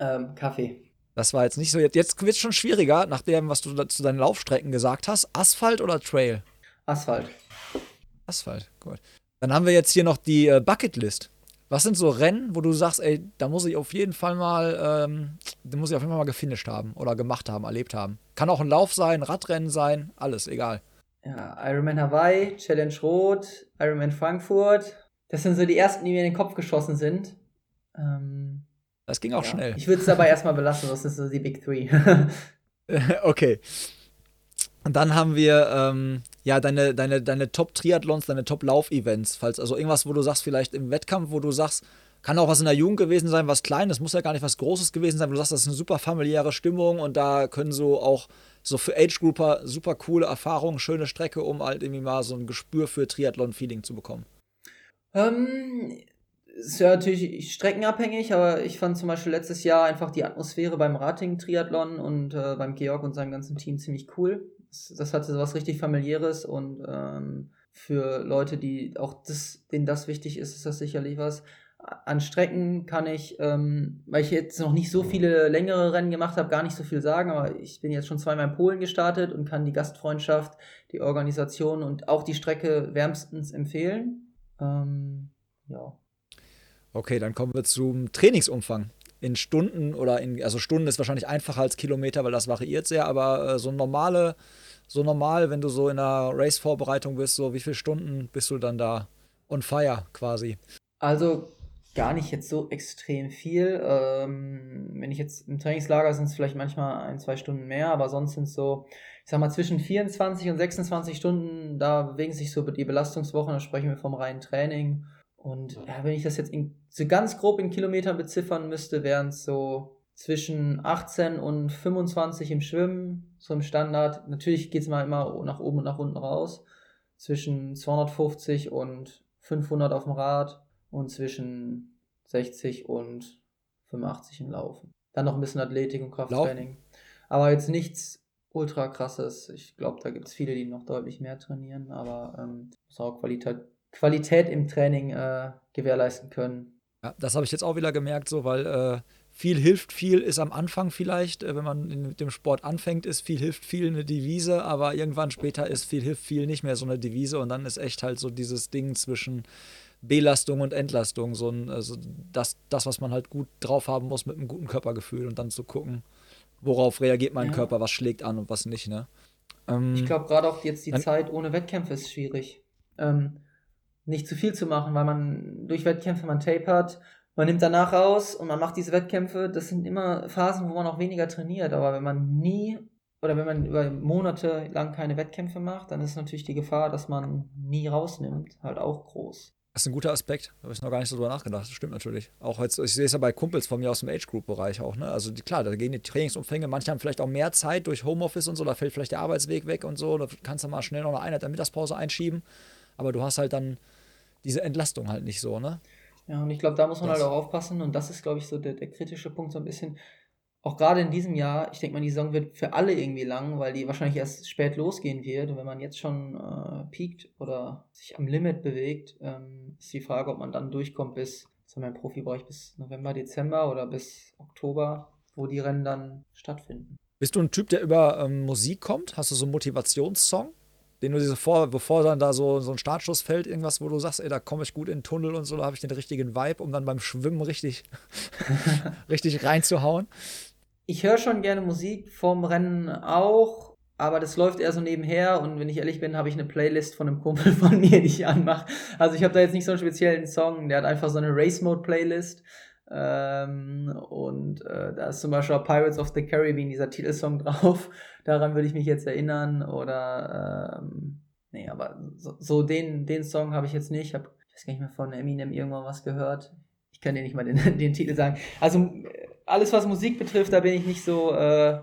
Ähm, Kaffee. Das war jetzt nicht so. Jetzt, wird es schon schwieriger, nach dem, was du zu deinen Laufstrecken gesagt hast. Asphalt oder Trail? Asphalt. Asphalt, gut. Dann haben wir jetzt hier noch die äh, Bucketlist. Was sind so Rennen, wo du sagst, ey, da muss ich auf jeden Fall mal, ähm, da muss ich auf jeden Fall mal gefinisht haben oder gemacht haben, erlebt haben? Kann auch ein Lauf sein, Radrennen sein, alles, egal. ja, Ironman Hawaii, Challenge Rot, Ironman Frankfurt. Das sind so die ersten, die mir in den Kopf geschossen sind. Ähm, das ging auch ja. schnell. Ich würde es dabei erstmal belassen, das sind so die Big Three. *laughs* *laughs* okay. Und dann haben wir ähm, ja deine, deine, deine Top-Triathlons, deine Top-Lauf-Events. Falls also irgendwas, wo du sagst, vielleicht im Wettkampf, wo du sagst, kann auch was in der Jugend gewesen sein, was Kleines, muss ja gar nicht was Großes gewesen sein, wo du sagst, das ist eine super familiäre Stimmung und da können so auch so für Age-Grouper super coole Erfahrungen, schöne Strecke, um halt irgendwie mal so ein Gespür für Triathlon-Feeling zu bekommen. Ähm, ist ja natürlich streckenabhängig, aber ich fand zum Beispiel letztes Jahr einfach die Atmosphäre beim Rating-Triathlon und äh, beim Georg und seinem ganzen Team ziemlich cool das, hatte was richtig familiäres und ähm, für Leute, die auch das, denen das wichtig ist, ist das sicherlich was. An Strecken kann ich, ähm, weil ich jetzt noch nicht so viele längere Rennen gemacht habe, gar nicht so viel sagen, aber ich bin jetzt schon zweimal in Polen gestartet und kann die Gastfreundschaft, die Organisation und auch die Strecke wärmstens empfehlen. Ähm, ja. Okay, dann kommen wir zum Trainingsumfang in Stunden oder in, also Stunden ist wahrscheinlich einfacher als Kilometer, weil das variiert sehr, aber äh, so normale, so normal, wenn du so in einer Race-Vorbereitung bist, so wie viele Stunden bist du dann da on fire quasi? Also gar nicht jetzt so extrem viel. Ähm, wenn ich jetzt im Trainingslager sind es vielleicht manchmal ein, zwei Stunden mehr, aber sonst sind es so, ich sag mal, zwischen 24 und 26 Stunden, da bewegen sich so die Belastungswochen, da sprechen wir vom reinen Training. Und ja, wenn ich das jetzt in, so ganz grob in Kilometern beziffern müsste, wären es so zwischen 18 und 25 im Schwimmen, so im Standard. Natürlich geht es mal immer nach oben und nach unten raus. Zwischen 250 und 500 auf dem Rad und zwischen 60 und 85 im Laufen. Dann noch ein bisschen Athletik und Krafttraining. Laufen. Aber jetzt nichts ultra krasses. Ich glaube, da gibt es viele, die noch deutlich mehr trainieren, aber ähm, muss auch Qualität, Qualität im Training äh, gewährleisten können. Ja, das habe ich jetzt auch wieder gemerkt, so, weil äh, viel hilft viel ist am Anfang vielleicht, äh, wenn man mit dem Sport anfängt, ist viel hilft viel eine Devise, aber irgendwann später ist viel hilft viel nicht mehr so eine Devise und dann ist echt halt so dieses Ding zwischen Belastung und Entlastung, so ein, also das, das, was man halt gut drauf haben muss mit einem guten Körpergefühl und dann zu gucken, worauf reagiert mein ja. Körper, was schlägt an und was nicht, ne? Ähm, ich glaube, gerade auch jetzt die Zeit ohne Wettkämpfe ist schwierig. Ähm, nicht zu viel zu machen, weil man durch Wettkämpfe man tapert, man nimmt danach raus und man macht diese Wettkämpfe. Das sind immer Phasen, wo man auch weniger trainiert. Aber wenn man nie oder wenn man über Monate lang keine Wettkämpfe macht, dann ist natürlich die Gefahr, dass man nie rausnimmt, halt auch groß. Das ist ein guter Aspekt. Da habe ich noch gar nicht so drüber nachgedacht. Das stimmt natürlich. Auch jetzt, ich sehe es ja bei Kumpels von mir aus dem Age-Group-Bereich auch. Ne? Also die, klar, da gehen die Trainingsumfänge. Manche haben vielleicht auch mehr Zeit durch Homeoffice und so. Da fällt vielleicht der Arbeitsweg weg und so. Da kannst du mal schnell noch eine Einheit der Mittagspause einschieben. Aber du hast halt dann diese Entlastung halt nicht so, ne? Ja, und ich glaube, da muss man das. halt auch aufpassen und das ist, glaube ich, so der, der kritische Punkt so ein bisschen. Auch gerade in diesem Jahr, ich denke mal, die Saison wird für alle irgendwie lang, weil die wahrscheinlich erst spät losgehen wird. Und wenn man jetzt schon äh, piekt oder sich am Limit bewegt, ähm, ist die Frage, ob man dann durchkommt bis, so mein Profibereich, bis November, Dezember oder bis Oktober, wo die Rennen dann stattfinden. Bist du ein Typ, der über ähm, Musik kommt? Hast du so einen Motivationssong? Den du dir so vor, bevor dann da so, so ein Startschuss fällt, irgendwas, wo du sagst, ey, da komme ich gut in den Tunnel und so, da habe ich den richtigen Vibe, um dann beim Schwimmen richtig, *laughs* *laughs* richtig reinzuhauen. Ich höre schon gerne Musik vom Rennen auch, aber das läuft eher so nebenher und wenn ich ehrlich bin, habe ich eine Playlist von einem Kumpel *laughs* von mir, die ich anmache. Also ich habe da jetzt nicht so einen speziellen Song, der hat einfach so eine Race-Mode-Playlist ähm, und äh, da ist zum Beispiel Pirates of the Caribbean, dieser Titelsong *laughs* drauf. Daran würde ich mich jetzt erinnern. Oder, ähm, nee, aber so, so den, den Song habe ich jetzt nicht. Ich ich weiß gar nicht mehr von Eminem irgendwann was gehört. Ich kann dir nicht mal den, *laughs* den Titel sagen. Also alles, was Musik betrifft, da bin ich nicht so, äh,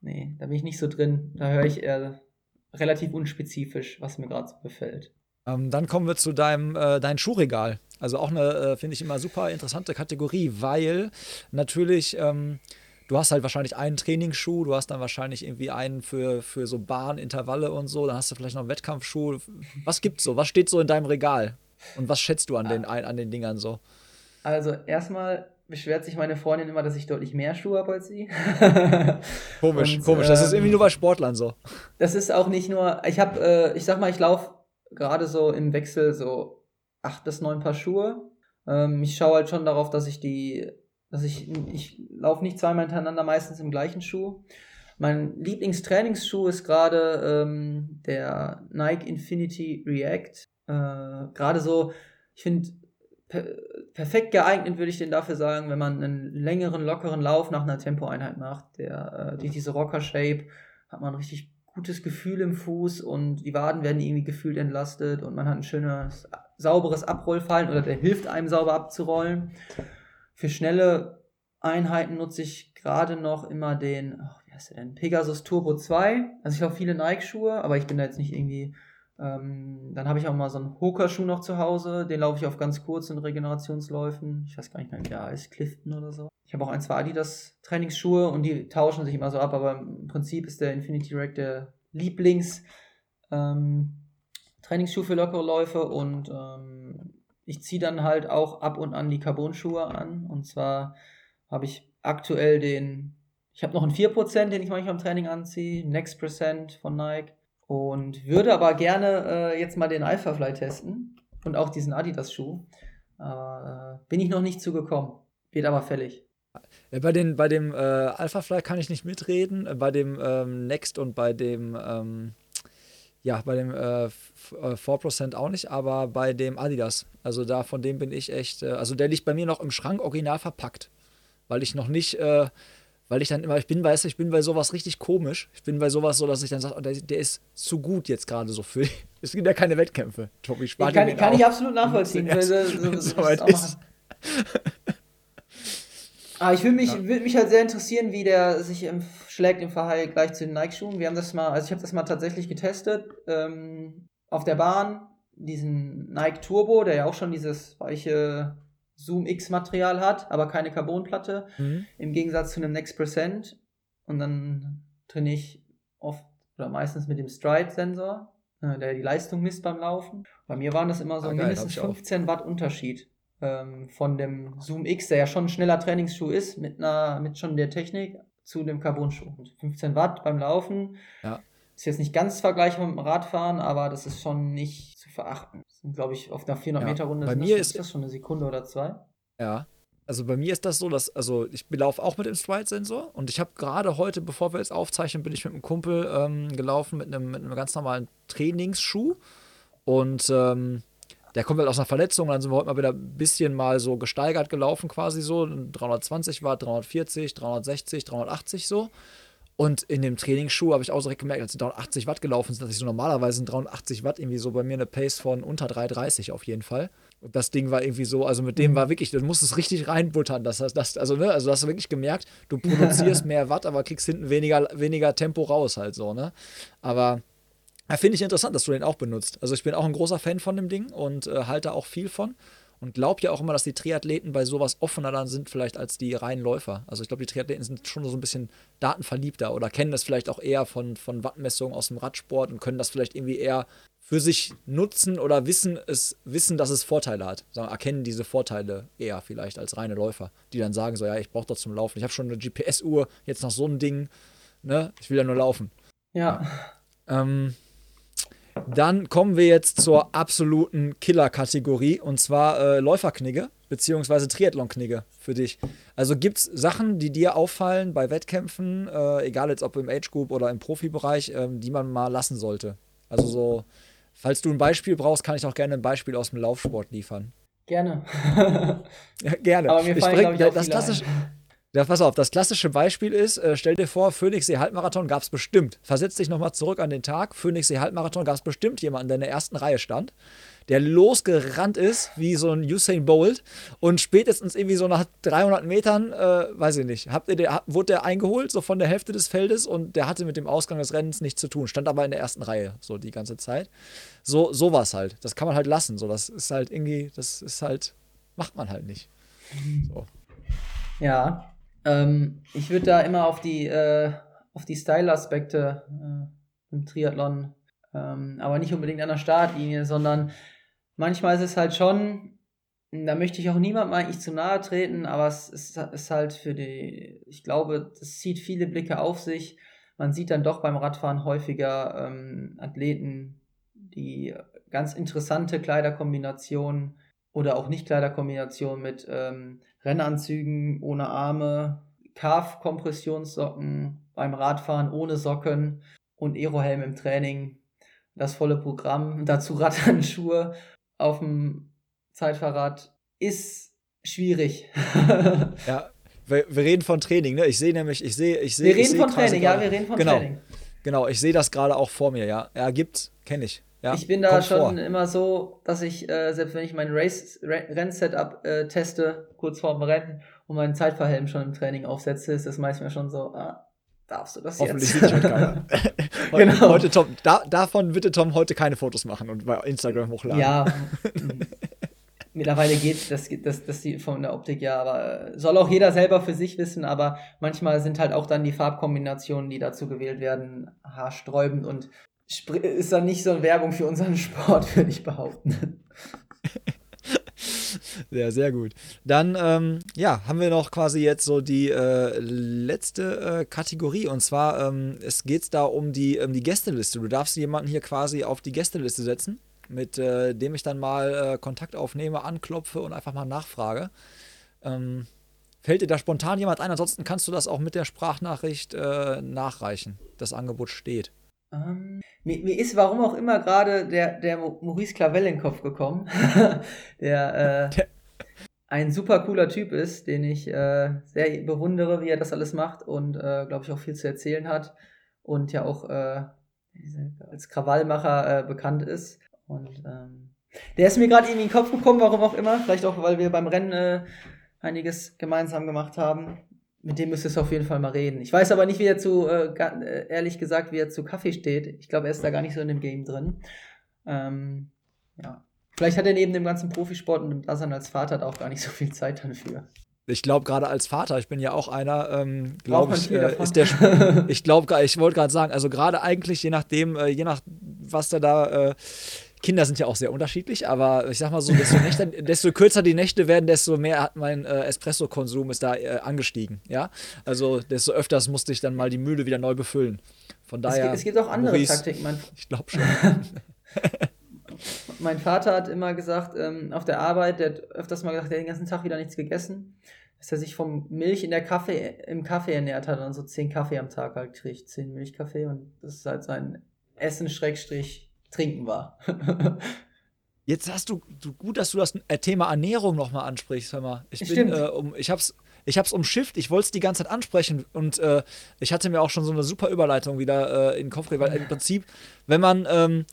nee, da bin ich nicht so drin. Da höre ich eher relativ unspezifisch, was mir gerade so befällt. Ähm, dann kommen wir zu deinem äh, dein Schuhregal. Also auch eine, äh, finde ich immer super interessante Kategorie, weil natürlich, ähm, du hast halt wahrscheinlich einen Trainingsschuh, du hast dann wahrscheinlich irgendwie einen für, für so Bahnintervalle und so, dann hast du vielleicht noch einen Wettkampfschuh. Was gibt's so? Was steht so in deinem Regal? Und was schätzt du an den, an den Dingern so? Also erstmal beschwert sich meine Freundin immer, dass ich deutlich mehr Schuhe habe als sie. komisch, *laughs* und, komisch. Das ist irgendwie nur bei Sportlern so. Das ist auch nicht nur, ich habe, äh, ich sag mal, ich laufe gerade so im Wechsel so acht bis neun Paar Schuhe. Ähm, ich schaue halt schon darauf, dass ich die, dass ich, ich laufe nicht zweimal hintereinander meistens im gleichen Schuh. Mein Lieblingstrainingsschuh ist gerade ähm, der Nike Infinity React. Äh, gerade so, ich finde, per perfekt geeignet würde ich den dafür sagen, wenn man einen längeren, lockeren Lauf nach einer Tempoeinheit macht. Der, äh, durch diese Rocker-Shape hat man richtig gutes Gefühl im Fuß und die Waden werden irgendwie gefühlt entlastet und man hat ein schönes, sauberes Abrollfallen oder der hilft einem sauber abzurollen. Für schnelle Einheiten nutze ich gerade noch immer den, oh, wie heißt der denn? Pegasus Turbo 2. Also ich habe viele Nike-Schuhe, aber ich bin da jetzt nicht irgendwie ähm, dann habe ich auch mal so einen Hoka-Schuh noch zu Hause. Den laufe ich auf ganz kurzen Regenerationsläufen. Ich weiß gar nicht mehr, wie der heißt. Clifton oder so. Ich habe auch ein, zwei Adidas Trainingsschuhe und die tauschen sich immer so ab. Aber im Prinzip ist der Infinity Rack der Lieblings ähm, für lockere Läufe. Und ähm, ich ziehe dann halt auch ab und an die Carbon-Schuhe an. Und zwar habe ich aktuell den, ich habe noch einen 4%, den ich manchmal im Training anziehe. Next Percent von Nike. Und würde aber gerne äh, jetzt mal den Alpha Fly testen und auch diesen Adidas-Schuh. Äh, bin ich noch nicht zugekommen. Wird aber fällig. Ja, bei, den, bei dem äh, Alpha Fly kann ich nicht mitreden. Bei dem ähm, Next und bei dem, ähm, ja, bei dem äh, 4% äh, auch nicht, aber bei dem Adidas. Also da von dem bin ich echt, äh, also der liegt bei mir noch im Schrank original verpackt. Weil ich noch nicht äh, weil ich dann immer, ich bin, weißt du, ich bin bei sowas richtig komisch. Ich bin bei sowas so, dass ich dann sage, oh, der, der, ist zu gut jetzt gerade so für. *laughs* Es gibt ja keine Wettkämpfe. Tobi, ich kann, kann ich absolut nachvollziehen. Ja, so, so, *laughs* so ist. Aber *laughs* ah, ich würde mich, ja. würd mich halt sehr interessieren, wie der sich im, schlägt im Verhalt gleich zu den Nike-Schuhen. Wir haben das mal, also ich habe das mal tatsächlich getestet ähm, auf der Bahn, diesen Nike Turbo, der ja auch schon dieses weiche Zoom X-Material hat, aber keine Carbonplatte. Mhm. Im Gegensatz zu einem Next Percent. Und dann trainiere ich oft oder meistens mit dem Stride-Sensor, äh, der die Leistung misst beim Laufen. Bei mir waren das immer so ah, mindestens 15 Watt Unterschied ähm, von dem Zoom X, der ja schon ein schneller Trainingsschuh ist, mit einer, mit schon der Technik, zu dem Carbon-Schuh. 15 Watt beim Laufen. Ja. Ist jetzt nicht ganz vergleichbar mit dem Radfahren, aber das ist schon nicht zu verachten glaube ich, auf einer 400-Meter-Runde ja, mir das, ist das schon eine Sekunde oder zwei. Ja. Also bei mir ist das so, dass, also ich laufe auch mit dem Stride-Sensor und ich habe gerade heute, bevor wir jetzt aufzeichnen, bin ich mit einem Kumpel ähm, gelaufen mit einem, mit einem ganz normalen Trainingsschuh und ähm, der kommt halt aus einer Verletzung, dann sind wir heute mal wieder ein bisschen mal so gesteigert gelaufen quasi so, 320 Watt, 340, 360, 380 so und in dem Trainingsschuh habe ich auch direkt gemerkt, als sie 380 Watt gelaufen sind, dass ich so normalerweise sind 380 Watt irgendwie so bei mir eine Pace von unter 330 auf jeden Fall. Und das Ding war irgendwie so, also mit dem mhm. war wirklich, du musst es richtig reinbuttern. Das, das, also, ne, also hast du wirklich gemerkt, du produzierst *laughs* mehr Watt, aber kriegst hinten weniger, weniger Tempo raus halt so, ne? Aber ja, finde ich interessant, dass du den auch benutzt. Also ich bin auch ein großer Fan von dem Ding und äh, halte auch viel von und glaube ja auch immer, dass die Triathleten bei sowas offener dann sind, vielleicht als die reinen Läufer. Also ich glaube, die Triathleten sind schon so ein bisschen datenverliebter oder kennen das vielleicht auch eher von, von Wattmessungen aus dem Radsport und können das vielleicht irgendwie eher für sich nutzen oder wissen, es, wissen, dass es Vorteile hat. Sagen, erkennen diese Vorteile eher vielleicht als reine Läufer, die dann sagen so, ja, ich brauche das zum Laufen. Ich habe schon eine GPS-Uhr, jetzt noch so ein Ding, ne? Ich will ja nur laufen. Ja. Ähm, dann kommen wir jetzt zur absoluten Killer-Kategorie und zwar äh, Läuferknigge bzw. Triathlon-Knigge für dich. Also gibt es Sachen, die dir auffallen bei Wettkämpfen, äh, egal jetzt ob im Age Group oder im Profibereich, äh, die man mal lassen sollte? Also so, falls du ein Beispiel brauchst, kann ich auch gerne ein Beispiel aus dem Laufsport liefern. Gerne. *laughs* ja, gerne. Aber mir fallen, ich, ich, das klassische, ja, pass auf, das klassische Beispiel ist, äh, stell dir vor, Phoenixsee Halbmarathon gab es bestimmt. Versetz dich nochmal zurück an den Tag. Phoenixsee Halbmarathon gab es bestimmt jemanden, der in der ersten Reihe stand, der losgerannt ist, wie so ein Usain Bolt und spätestens irgendwie so nach 300 Metern, äh, weiß ich nicht, habt ihr der, wurde der eingeholt, so von der Hälfte des Feldes und der hatte mit dem Ausgang des Rennens nichts zu tun, stand aber in der ersten Reihe, so die ganze Zeit. So, sowas halt. Das kann man halt lassen. So, das ist halt irgendwie, das ist halt, macht man halt nicht. So. Ja, ähm, ich würde da immer auf die, äh, die Style-Aspekte äh, im Triathlon, ähm, aber nicht unbedingt an der Startlinie, sondern manchmal ist es halt schon, da möchte ich auch niemandem eigentlich zu nahe treten, aber es ist, ist halt für die, ich glaube, das zieht viele Blicke auf sich. Man sieht dann doch beim Radfahren häufiger ähm, Athleten, die ganz interessante Kleiderkombinationen oder auch Nicht-Kleiderkombinationen mit ähm, Rennanzügen ohne Arme, Calf-Kompressionssocken, beim Radfahren ohne Socken und Aerohelm im Training. Das volle Programm. Dazu *laughs* Radhandschuhe auf dem Zeitfahrrad ist schwierig. *laughs* ja, wir, wir, reden von Training, ne? Ich sehe nämlich, ich sehe, ich sehe. Wir reden seh von Training, ja, wir reden von genau, Training. Genau, ich sehe das gerade auch vor mir, ja. Ja, gibt's, kenne ich. Ja, ich bin da schon vor. immer so, dass ich, äh, selbst wenn ich mein Race-Rennsetup äh, teste, kurz vorm Rennen und meinen Zeitverhelm schon im Training aufsetze, ist das meistens schon so, ah, darfst du das Hoffentlich jetzt? Hoffentlich *laughs* genau. Heute, Tom, da, davon bitte Tom heute keine Fotos machen und bei Instagram hochladen. Ja, *laughs* mittlerweile geht das, das, das die von der Optik ja, aber äh, soll auch jeder selber für sich wissen, aber manchmal sind halt auch dann die Farbkombinationen, die dazu gewählt werden, haarsträubend und ist dann nicht so eine Werbung für unseren Sport, *laughs* würde ich behaupten. *laughs* Ja, sehr gut. Dann, ähm, ja, haben wir noch quasi jetzt so die äh, letzte äh, Kategorie und zwar ähm, es geht da um die, um die Gästeliste. Du darfst jemanden hier quasi auf die Gästeliste setzen, mit äh, dem ich dann mal äh, Kontakt aufnehme, anklopfe und einfach mal nachfrage. Ähm, fällt dir da spontan jemand ein? Ansonsten kannst du das auch mit der Sprachnachricht äh, nachreichen. Das Angebot steht. Ähm, mir, mir, ist warum auch immer gerade der, der Maurice Clavel in den Kopf gekommen, *laughs* der, äh, ein super cooler Typ ist, den ich äh, sehr bewundere, wie er das alles macht und äh, glaube ich auch viel zu erzählen hat und ja auch äh, als Krawallmacher äh, bekannt ist. Und ähm, der ist mir gerade irgendwie in den Kopf gekommen, warum auch immer. Vielleicht auch, weil wir beim Rennen äh, einiges gemeinsam gemacht haben mit dem müsstest du auf jeden Fall mal reden. Ich weiß aber nicht, wie er zu, äh, äh, ehrlich gesagt, wie er zu Kaffee steht. Ich glaube, er ist da gar nicht so in dem Game drin. Ähm, ja. Vielleicht hat er neben dem ganzen Profisport und dem Dasein als Vater auch gar nicht so viel Zeit dafür. Ich glaube gerade als Vater, ich bin ja auch einer, ähm, glaube ich, äh, ist der, *laughs* ich glaube, ich wollte gerade sagen, also gerade eigentlich je nachdem, äh, je nach was der da äh, Kinder sind ja auch sehr unterschiedlich, aber ich sag mal so, desto, Nächte, *laughs* desto kürzer die Nächte werden, desto mehr hat mein äh, Espresso-Konsum ist da äh, angestiegen. Ja, also desto öfters musste ich dann mal die Mühle wieder neu befüllen. Von daher. Es gibt, es gibt auch andere Maurice, Taktiken. Mein, *laughs* ich glaube schon. *laughs* mein Vater hat immer gesagt, ähm, auf der Arbeit, der hat öfters mal gesagt, der hat den ganzen Tag wieder nichts gegessen, dass er sich vom Milch in der Kaffee, im Kaffee ernährt hat und so zehn Kaffee am Tag halt kriegt, zehn Milchkaffee und das ist halt sein Essen Schrägstrich Trinken war. *laughs* Jetzt hast du, du, gut, dass du das Thema Ernährung nochmal ansprichst, hör mal. Ich bin, äh, um, ich hab's, ich hab's umschifft, ich wollte es die ganze Zeit ansprechen und äh, ich hatte mir auch schon so eine super Überleitung wieder äh, in den Kopf, weil im Prinzip, wenn man, ähm,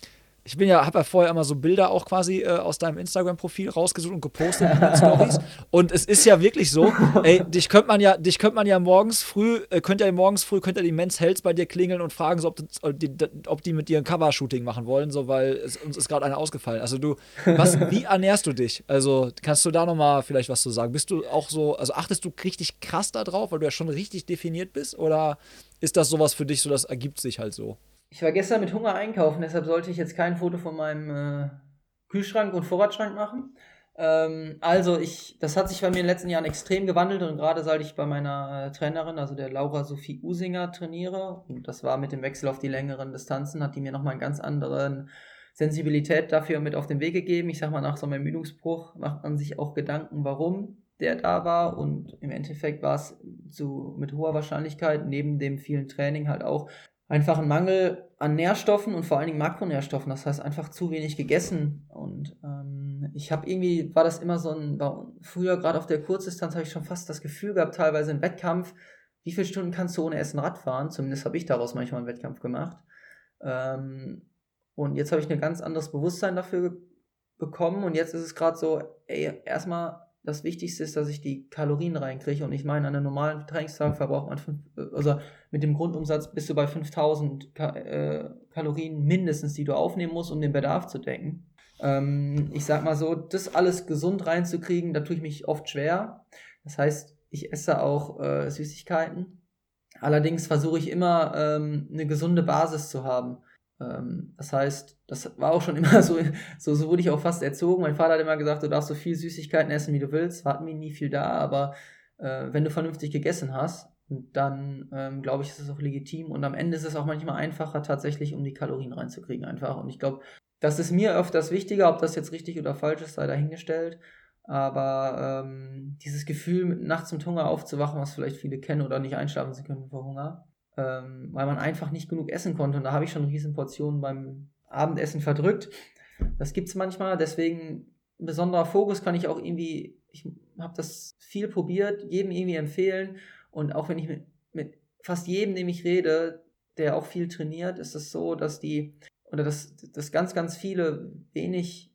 ich bin ja, habe ja vorher immer so Bilder auch quasi äh, aus deinem Instagram-Profil rausgesucht und gepostet in den Stories. Und es ist ja wirklich so, ey, dich könnte man ja, dich könnte man ja morgens früh, äh, könnt ja morgens früh, könnt ja die Men's Health bei dir klingeln und fragen, so, ob, ob, die, ob die mit dir ein Cover-Shooting machen wollen, so, weil es, uns ist gerade einer ausgefallen. Also du, was, wie ernährst du dich? Also kannst du da nochmal vielleicht was zu sagen? Bist du auch so, also achtest du richtig krass da drauf, weil du ja schon richtig definiert bist? Oder ist das sowas für dich so, das ergibt sich halt so? Ich war gestern mit Hunger einkaufen, deshalb sollte ich jetzt kein Foto von meinem äh, Kühlschrank und Vorratsschrank machen. Ähm, also, ich, das hat sich bei mir in den letzten Jahren extrem gewandelt und gerade seit ich bei meiner äh, Trainerin, also der Laura Sophie Usinger, trainiere, und das war mit dem Wechsel auf die längeren Distanzen, hat die mir nochmal einen ganz anderen Sensibilität dafür mit auf den Weg gegeben. Ich sag mal, nach so einem Ermüdungsbruch macht man sich auch Gedanken, warum der da war und im Endeffekt war es mit hoher Wahrscheinlichkeit neben dem vielen Training halt auch einfach ein Mangel an Nährstoffen und vor allen Dingen Makronährstoffen. Das heißt einfach zu wenig gegessen. Und ähm, ich habe irgendwie, war das immer so ein, früher gerade auf der Kurzdistanz habe ich schon fast das Gefühl gehabt, teilweise im Wettkampf, wie viele Stunden kannst du ohne Essen Rad fahren? Zumindest habe ich daraus manchmal einen Wettkampf gemacht. Ähm, und jetzt habe ich ein ganz anderes Bewusstsein dafür bekommen. Und jetzt ist es gerade so, ey, erstmal das Wichtigste ist, dass ich die Kalorien reinkriege. Und ich meine, an einem normalen Trainingstag verbraucht man, fünf, äh, also mit dem Grundumsatz bist du bei 5000 Ka äh, Kalorien mindestens, die du aufnehmen musst, um den Bedarf zu decken. Ähm, ich sag mal so, das alles gesund reinzukriegen, da tue ich mich oft schwer. Das heißt, ich esse auch äh, Süßigkeiten. Allerdings versuche ich immer ähm, eine gesunde Basis zu haben. Ähm, das heißt, das war auch schon immer *laughs* so, so, so wurde ich auch fast erzogen. Mein Vater hat immer gesagt, du darfst so viel Süßigkeiten essen, wie du willst. War mir nie viel da, aber äh, wenn du vernünftig gegessen hast, dann ähm, glaube ich, ist es auch legitim. Und am Ende ist es auch manchmal einfacher, tatsächlich, um die Kalorien reinzukriegen, einfach. Und ich glaube, das ist mir öfters wichtiger, ob das jetzt richtig oder falsch ist, sei dahingestellt. Aber ähm, dieses Gefühl, nachts mit Hunger aufzuwachen, was vielleicht viele kennen oder nicht einschlafen zu können vor Hunger, ähm, weil man einfach nicht genug essen konnte. Und da habe ich schon Riesenportionen beim Abendessen verdrückt. Das gibt es manchmal, deswegen besonderer Fokus kann ich auch irgendwie, ich habe das viel probiert, jedem irgendwie empfehlen. Und auch wenn ich mit, mit fast jedem, dem ich rede, der auch viel trainiert, ist es so, dass die, oder dass, dass ganz, ganz viele wenig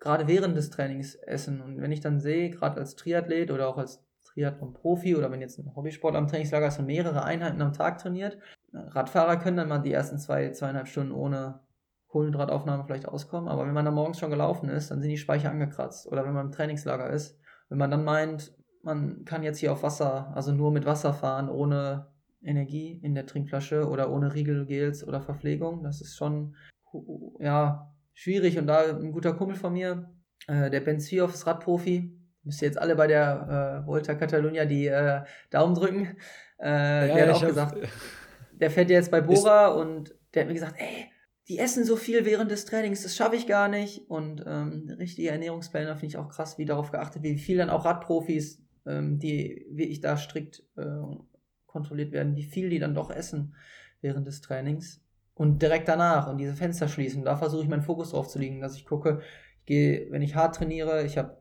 gerade während des Trainings essen. Und wenn ich dann sehe, gerade als Triathlet oder auch als Triathlon-Profi oder wenn jetzt ein Hobbysport am Trainingslager ist und mehrere Einheiten am Tag trainiert, Radfahrer können dann mal die ersten zwei, zweieinhalb Stunden ohne Kohlenhydrataufnahme vielleicht auskommen, aber wenn man dann morgens schon gelaufen ist, dann sind die Speicher angekratzt. Oder wenn man im Trainingslager ist, wenn man dann meint, man kann jetzt hier auf Wasser, also nur mit Wasser fahren, ohne Energie in der Trinkflasche oder ohne Riegel, Gels oder Verpflegung, das ist schon ja, schwierig. Und da ein guter Kumpel von mir, äh, der Ben Zwiehoff ist Radprofi, müsst ihr jetzt alle bei der äh, Volta Catalunya die äh, Daumen drücken. Äh, ja, der hat auch gesagt, *laughs* der fährt jetzt bei Bora und der hat mir gesagt, ey, die essen so viel während des Trainings, das schaffe ich gar nicht. Und ähm, richtige Ernährungspläne finde ich auch krass, wie darauf geachtet wird, wie viel dann auch Radprofis, ähm, die wie ich da strikt äh, kontrolliert werden, wie viel die dann doch essen während des Trainings. Und direkt danach und diese Fenster schließen. Da versuche ich meinen Fokus drauf zu legen, dass ich gucke, ich gehe, wenn ich hart trainiere, ich habe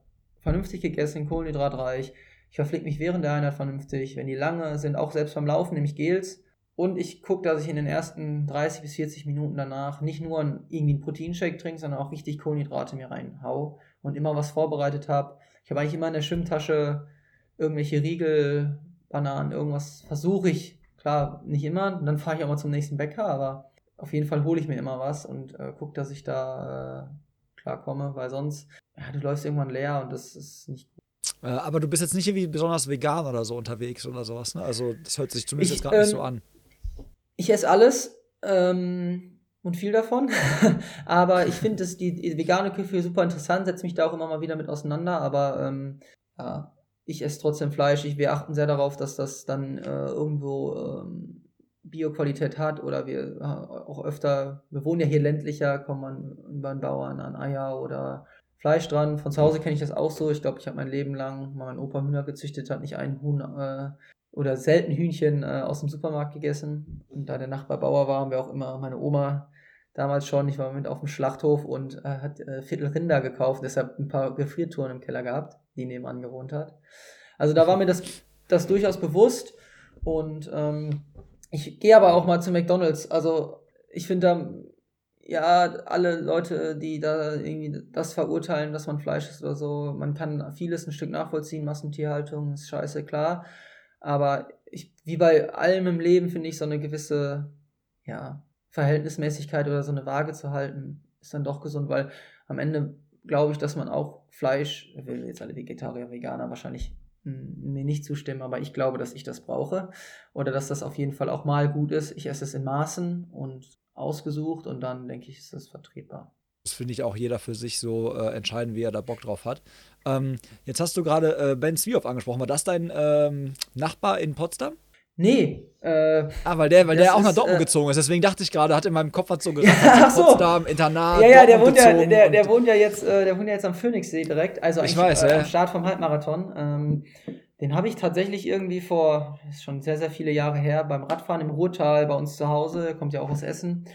vernünftig gegessen, kohlenhydratreich, ich verpflege mich während der Einheit vernünftig. Wenn die lange sind, auch selbst beim Laufen, nehme ich Gels und ich gucke, dass ich in den ersten 30 bis 40 Minuten danach nicht nur irgendwie einen Proteinshake trinke, sondern auch richtig Kohlenhydrate mir reinhau und immer was vorbereitet habe. Ich habe eigentlich immer in der Schwimmtasche irgendwelche Riegel, Bananen, irgendwas versuche ich. Klar, nicht immer. Dann fahre ich auch mal zum nächsten Bäcker, aber auf jeden Fall hole ich mir immer was und äh, gucke, dass ich da äh, klarkomme, weil sonst, ja, du läufst irgendwann leer und das ist nicht gut. Äh, aber du bist jetzt nicht irgendwie besonders vegan oder so unterwegs oder sowas, ne? Also das hört sich zumindest ich, jetzt gerade ähm, nicht so an. Ich esse alles ähm, und viel davon. *laughs* aber ich finde die, die vegane Küche super interessant, setze mich da auch immer mal wieder mit auseinander. Aber ähm, ja, ich esse trotzdem Fleisch. Ich, wir achten sehr darauf, dass das dann äh, irgendwo ähm, Bioqualität hat oder wir äh, auch öfter, wir wohnen ja hier ländlicher, kommt man über einen Bauern an Eier oder Fleisch dran. Von zu Hause kenne ich das auch so. Ich glaube, ich habe mein Leben lang, mein Opa Hühner gezüchtet hat, nicht ein Huhn äh, oder selten Hühnchen äh, aus dem Supermarkt gegessen. Und da der Nachbar Bauer war, haben wir auch immer meine Oma damals schon. Ich war mit auf dem Schlachthof und äh, hat äh, Viertel Rinder gekauft, deshalb ein paar Gefriertouren im Keller gehabt, die nebenan gewohnt hat. Also da war mir das, das durchaus bewusst und ähm, ich gehe aber auch mal zu McDonalds. Also ich finde da, ja, alle Leute, die da irgendwie das verurteilen, dass man Fleisch isst oder so, man kann vieles ein Stück nachvollziehen, Massentierhaltung ist scheiße, klar. Aber ich, wie bei allem im Leben finde ich so eine gewisse, ja, Verhältnismäßigkeit oder so eine Waage zu halten, ist dann doch gesund, weil am Ende glaube ich, dass man auch Fleisch, will jetzt alle Vegetarier, Veganer wahrscheinlich mir nicht zustimmen, aber ich glaube, dass ich das brauche oder dass das auf jeden Fall auch mal gut ist. Ich esse es in Maßen und ausgesucht und dann denke ich, ist das vertretbar. Das finde ich auch jeder für sich so äh, entscheiden, wie er da Bock drauf hat. Ähm, jetzt hast du gerade äh, Ben Zwiehoff angesprochen. War das dein ähm, Nachbar in Potsdam? Nee. Äh, ah, weil der, weil der auch nach Dortmund äh, gezogen ist. Deswegen dachte ich gerade, hat in meinem Kopf was so gesagt, *laughs* ja, so. Potsdam, Internat. Ja, ja, der wohnt ja, der, der wohnt ja jetzt, äh, der wohnt ja jetzt am Phoenixsee direkt. Also ich weiß, äh, am Start vom Halbmarathon. Ähm, den habe ich tatsächlich irgendwie vor, ist schon sehr, sehr viele Jahre her, beim Radfahren im Ruhrtal bei uns zu Hause, kommt ja auch aus Essen,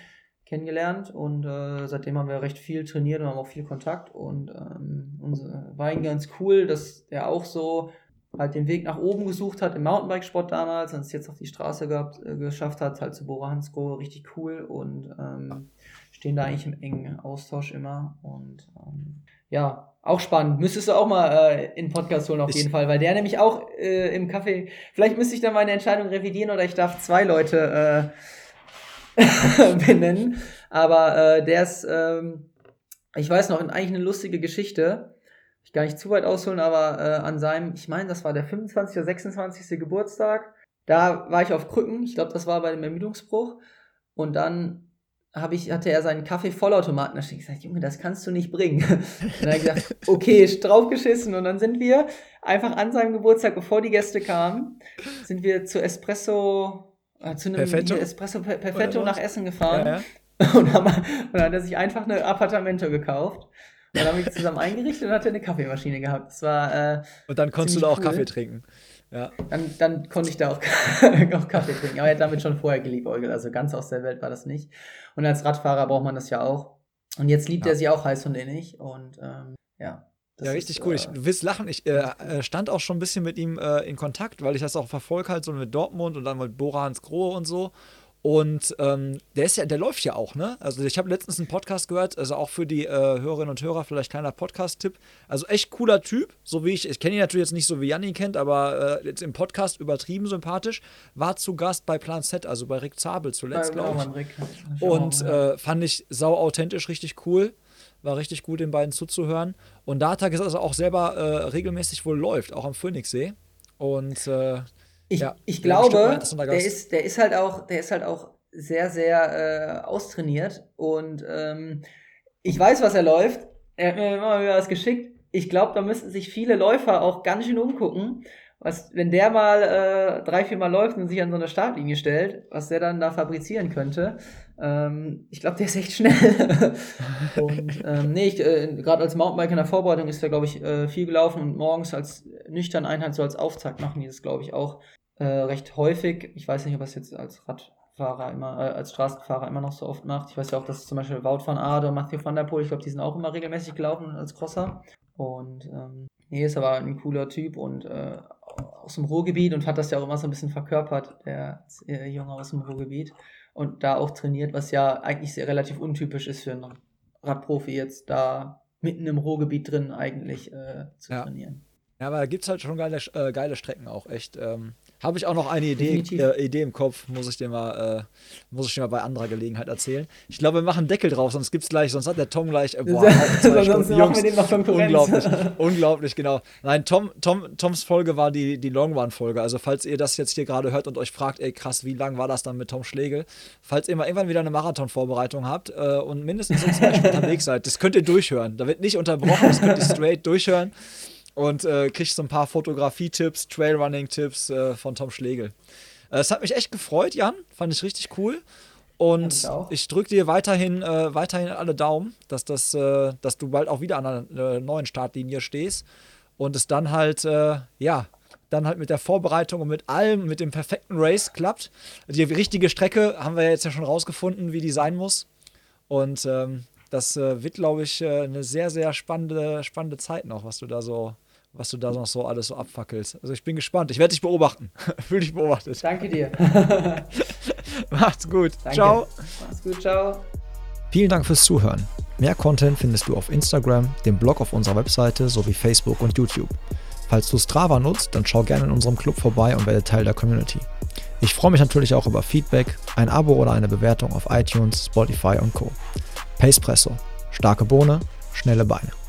kennengelernt. Und äh, seitdem haben wir recht viel trainiert und haben auch viel Kontakt. Und ähm, unser, war ihn ganz cool, dass er auch so halt den Weg nach oben gesucht hat im Mountainbikesport damals und es jetzt auf die Straße gehabt, äh, geschafft hat, halt zu Bora Hansgrohe, richtig cool und ähm, stehen da eigentlich im engen Austausch immer und ähm, ja, auch spannend. Müsstest du auch mal äh, in Podcast holen auf ich jeden Fall, weil der nämlich auch äh, im Café, vielleicht müsste ich dann meine Entscheidung revidieren oder ich darf zwei Leute äh, *laughs* benennen, aber äh, der ist, ähm, ich weiß noch, eigentlich eine lustige Geschichte ich gar nicht zu weit ausholen, aber äh, an seinem, ich meine, das war der 25. oder 26. Geburtstag, da war ich auf Krücken, ich glaube, das war bei dem Ermüdungsbruch. Und dann habe ich, hatte er seinen Kaffee-Vollautomaten. Da habe ich gesagt, Junge, das kannst du nicht bringen. Und *laughs* dann habe ich gesagt, okay, draufgeschissen. Und dann sind wir einfach an seinem Geburtstag, bevor die Gäste kamen, sind wir zu Espresso, äh, zu einem Perfetto, Espresso Perfetto nach Essen gefahren. Ja, ja. Und, *laughs* haben, und dann hat er sich einfach eine Appartamento gekauft. Dann haben wir zusammen eingerichtet und hatte eine Kaffeemaschine gehabt. Das war. Äh, und dann konntest du da auch cool. Kaffee trinken. Ja. Dann, dann konnte ich da auch, *laughs* auch Kaffee trinken. Aber er hat damit schon vorher geliebäugelt. Also ganz aus der Welt war das nicht. Und als Radfahrer braucht man das ja auch. Und jetzt liebt ja. er sie auch heiß und innig. Und ähm, ja. ja, richtig ist, cool. Ich, du willst lachen. Ich äh, äh, stand auch schon ein bisschen mit ihm äh, in Kontakt, weil ich das auch verfolge halt so mit Dortmund und dann mit Bora Hans Grohe und so. Und ähm, der ist ja, der läuft ja auch, ne? Also ich habe letztens einen Podcast gehört, also auch für die äh, Hörerinnen und Hörer vielleicht kleiner Podcast-Tipp. Also echt cooler Typ, so wie ich, ich kenne ihn natürlich jetzt nicht so wie Janni kennt, aber äh, jetzt im Podcast übertrieben sympathisch. War zu Gast bei Plan Z, also bei Rick Zabel zuletzt, glaube ich. Rick, und äh, fand ich sau authentisch, richtig cool. War richtig gut, den beiden zuzuhören. Und da hat er gesagt, dass er auch selber äh, regelmäßig wohl läuft, auch am Phoenixsee. Und äh, ich, ja, ich glaube, der ist, der ist halt auch, der ist halt auch sehr, sehr äh, austrainiert und ähm, ich weiß, was er läuft. Er hat mir immer wieder was geschickt. Ich glaube, da müssten sich viele Läufer auch ganz schön umgucken, was, wenn der mal äh, drei, vier Mal läuft und sich an so eine Startlinie stellt, was der dann da fabrizieren könnte. Ähm, ich glaube, der ist echt schnell. *laughs* und ähm, nee, äh, gerade als Mountainbiker in der Vorbereitung ist der, glaube ich, äh, viel gelaufen und morgens als nüchtern Einheit, so als Auftakt machen die das, glaube ich, auch äh, recht häufig. Ich weiß nicht, ob er es jetzt als Radfahrer immer, äh, als Straßenfahrer immer noch so oft macht. Ich weiß ja auch, dass zum Beispiel Wout van Aert und Mathieu van der Poel, ich glaube, die sind auch immer regelmäßig gelaufen als Crosser. Und ähm, nee, ist aber ein cooler Typ und äh, aus dem Ruhrgebiet und hat das ja auch immer so ein bisschen verkörpert, der Junge aus dem Ruhrgebiet. Und da auch trainiert, was ja eigentlich sehr relativ untypisch ist für einen Radprofi jetzt da mitten im Ruhrgebiet drin eigentlich äh, zu ja. trainieren. Ja, aber da gibt es halt schon geile, äh, geile Strecken auch, echt. Ähm, habe ich auch noch eine Idee, äh, Idee im Kopf, muss ich dir mal, äh, muss ich dir mal bei anderer Gelegenheit erzählen. Ich glaube, wir machen einen Deckel drauf, sonst gibt's gleich, sonst hat der Tom gleich, äh, boah, *laughs* Stunden, Jungs, unglaublich, unglaublich, genau. Nein, Tom, Tom, Toms Folge war die, die Long Run Folge, also falls ihr das jetzt hier gerade hört und euch fragt, ey krass, wie lang war das dann mit Tom Schlegel? Falls ihr mal irgendwann wieder eine Marathon-Vorbereitung habt äh, und mindestens so zwei Stunden unterwegs seid, das könnt ihr durchhören, da wird nicht unterbrochen, das könnt ihr straight durchhören und äh, kriegst so ein paar Fotografie-Tipps, Trailrunning-Tipps äh, von Tom Schlegel. Äh, es hat mich echt gefreut, Jan. Fand ich richtig cool. Und ja, ich, drücke dir weiterhin, äh, weiterhin alle Daumen, dass, das, äh, dass du bald auch wieder an einer äh, neuen Startlinie stehst und es dann halt, ja, dann halt mit der Vorbereitung und mit allem, mit dem perfekten Race klappt. Die richtige Strecke haben wir jetzt ja schon rausgefunden, wie die sein muss. Und ähm, das äh, wird, glaube ich, äh, eine sehr, sehr spannende, spannende Zeit noch, was du da so, was du da noch so alles so abfackelst. Also ich bin gespannt. Ich werde dich beobachten. *laughs* Fühl dich beobachtet. Danke dir. *laughs* Macht's gut. Danke. Ciao. Macht's gut. Ciao. Vielen Dank fürs Zuhören. Mehr Content findest du auf Instagram, dem Blog auf unserer Webseite sowie Facebook und YouTube. Falls du Strava nutzt, dann schau gerne in unserem Club vorbei und werde Teil der Community. Ich freue mich natürlich auch über Feedback, ein Abo oder eine Bewertung auf iTunes, Spotify und Co. Pacepresso. Starke Bohne, schnelle Beine.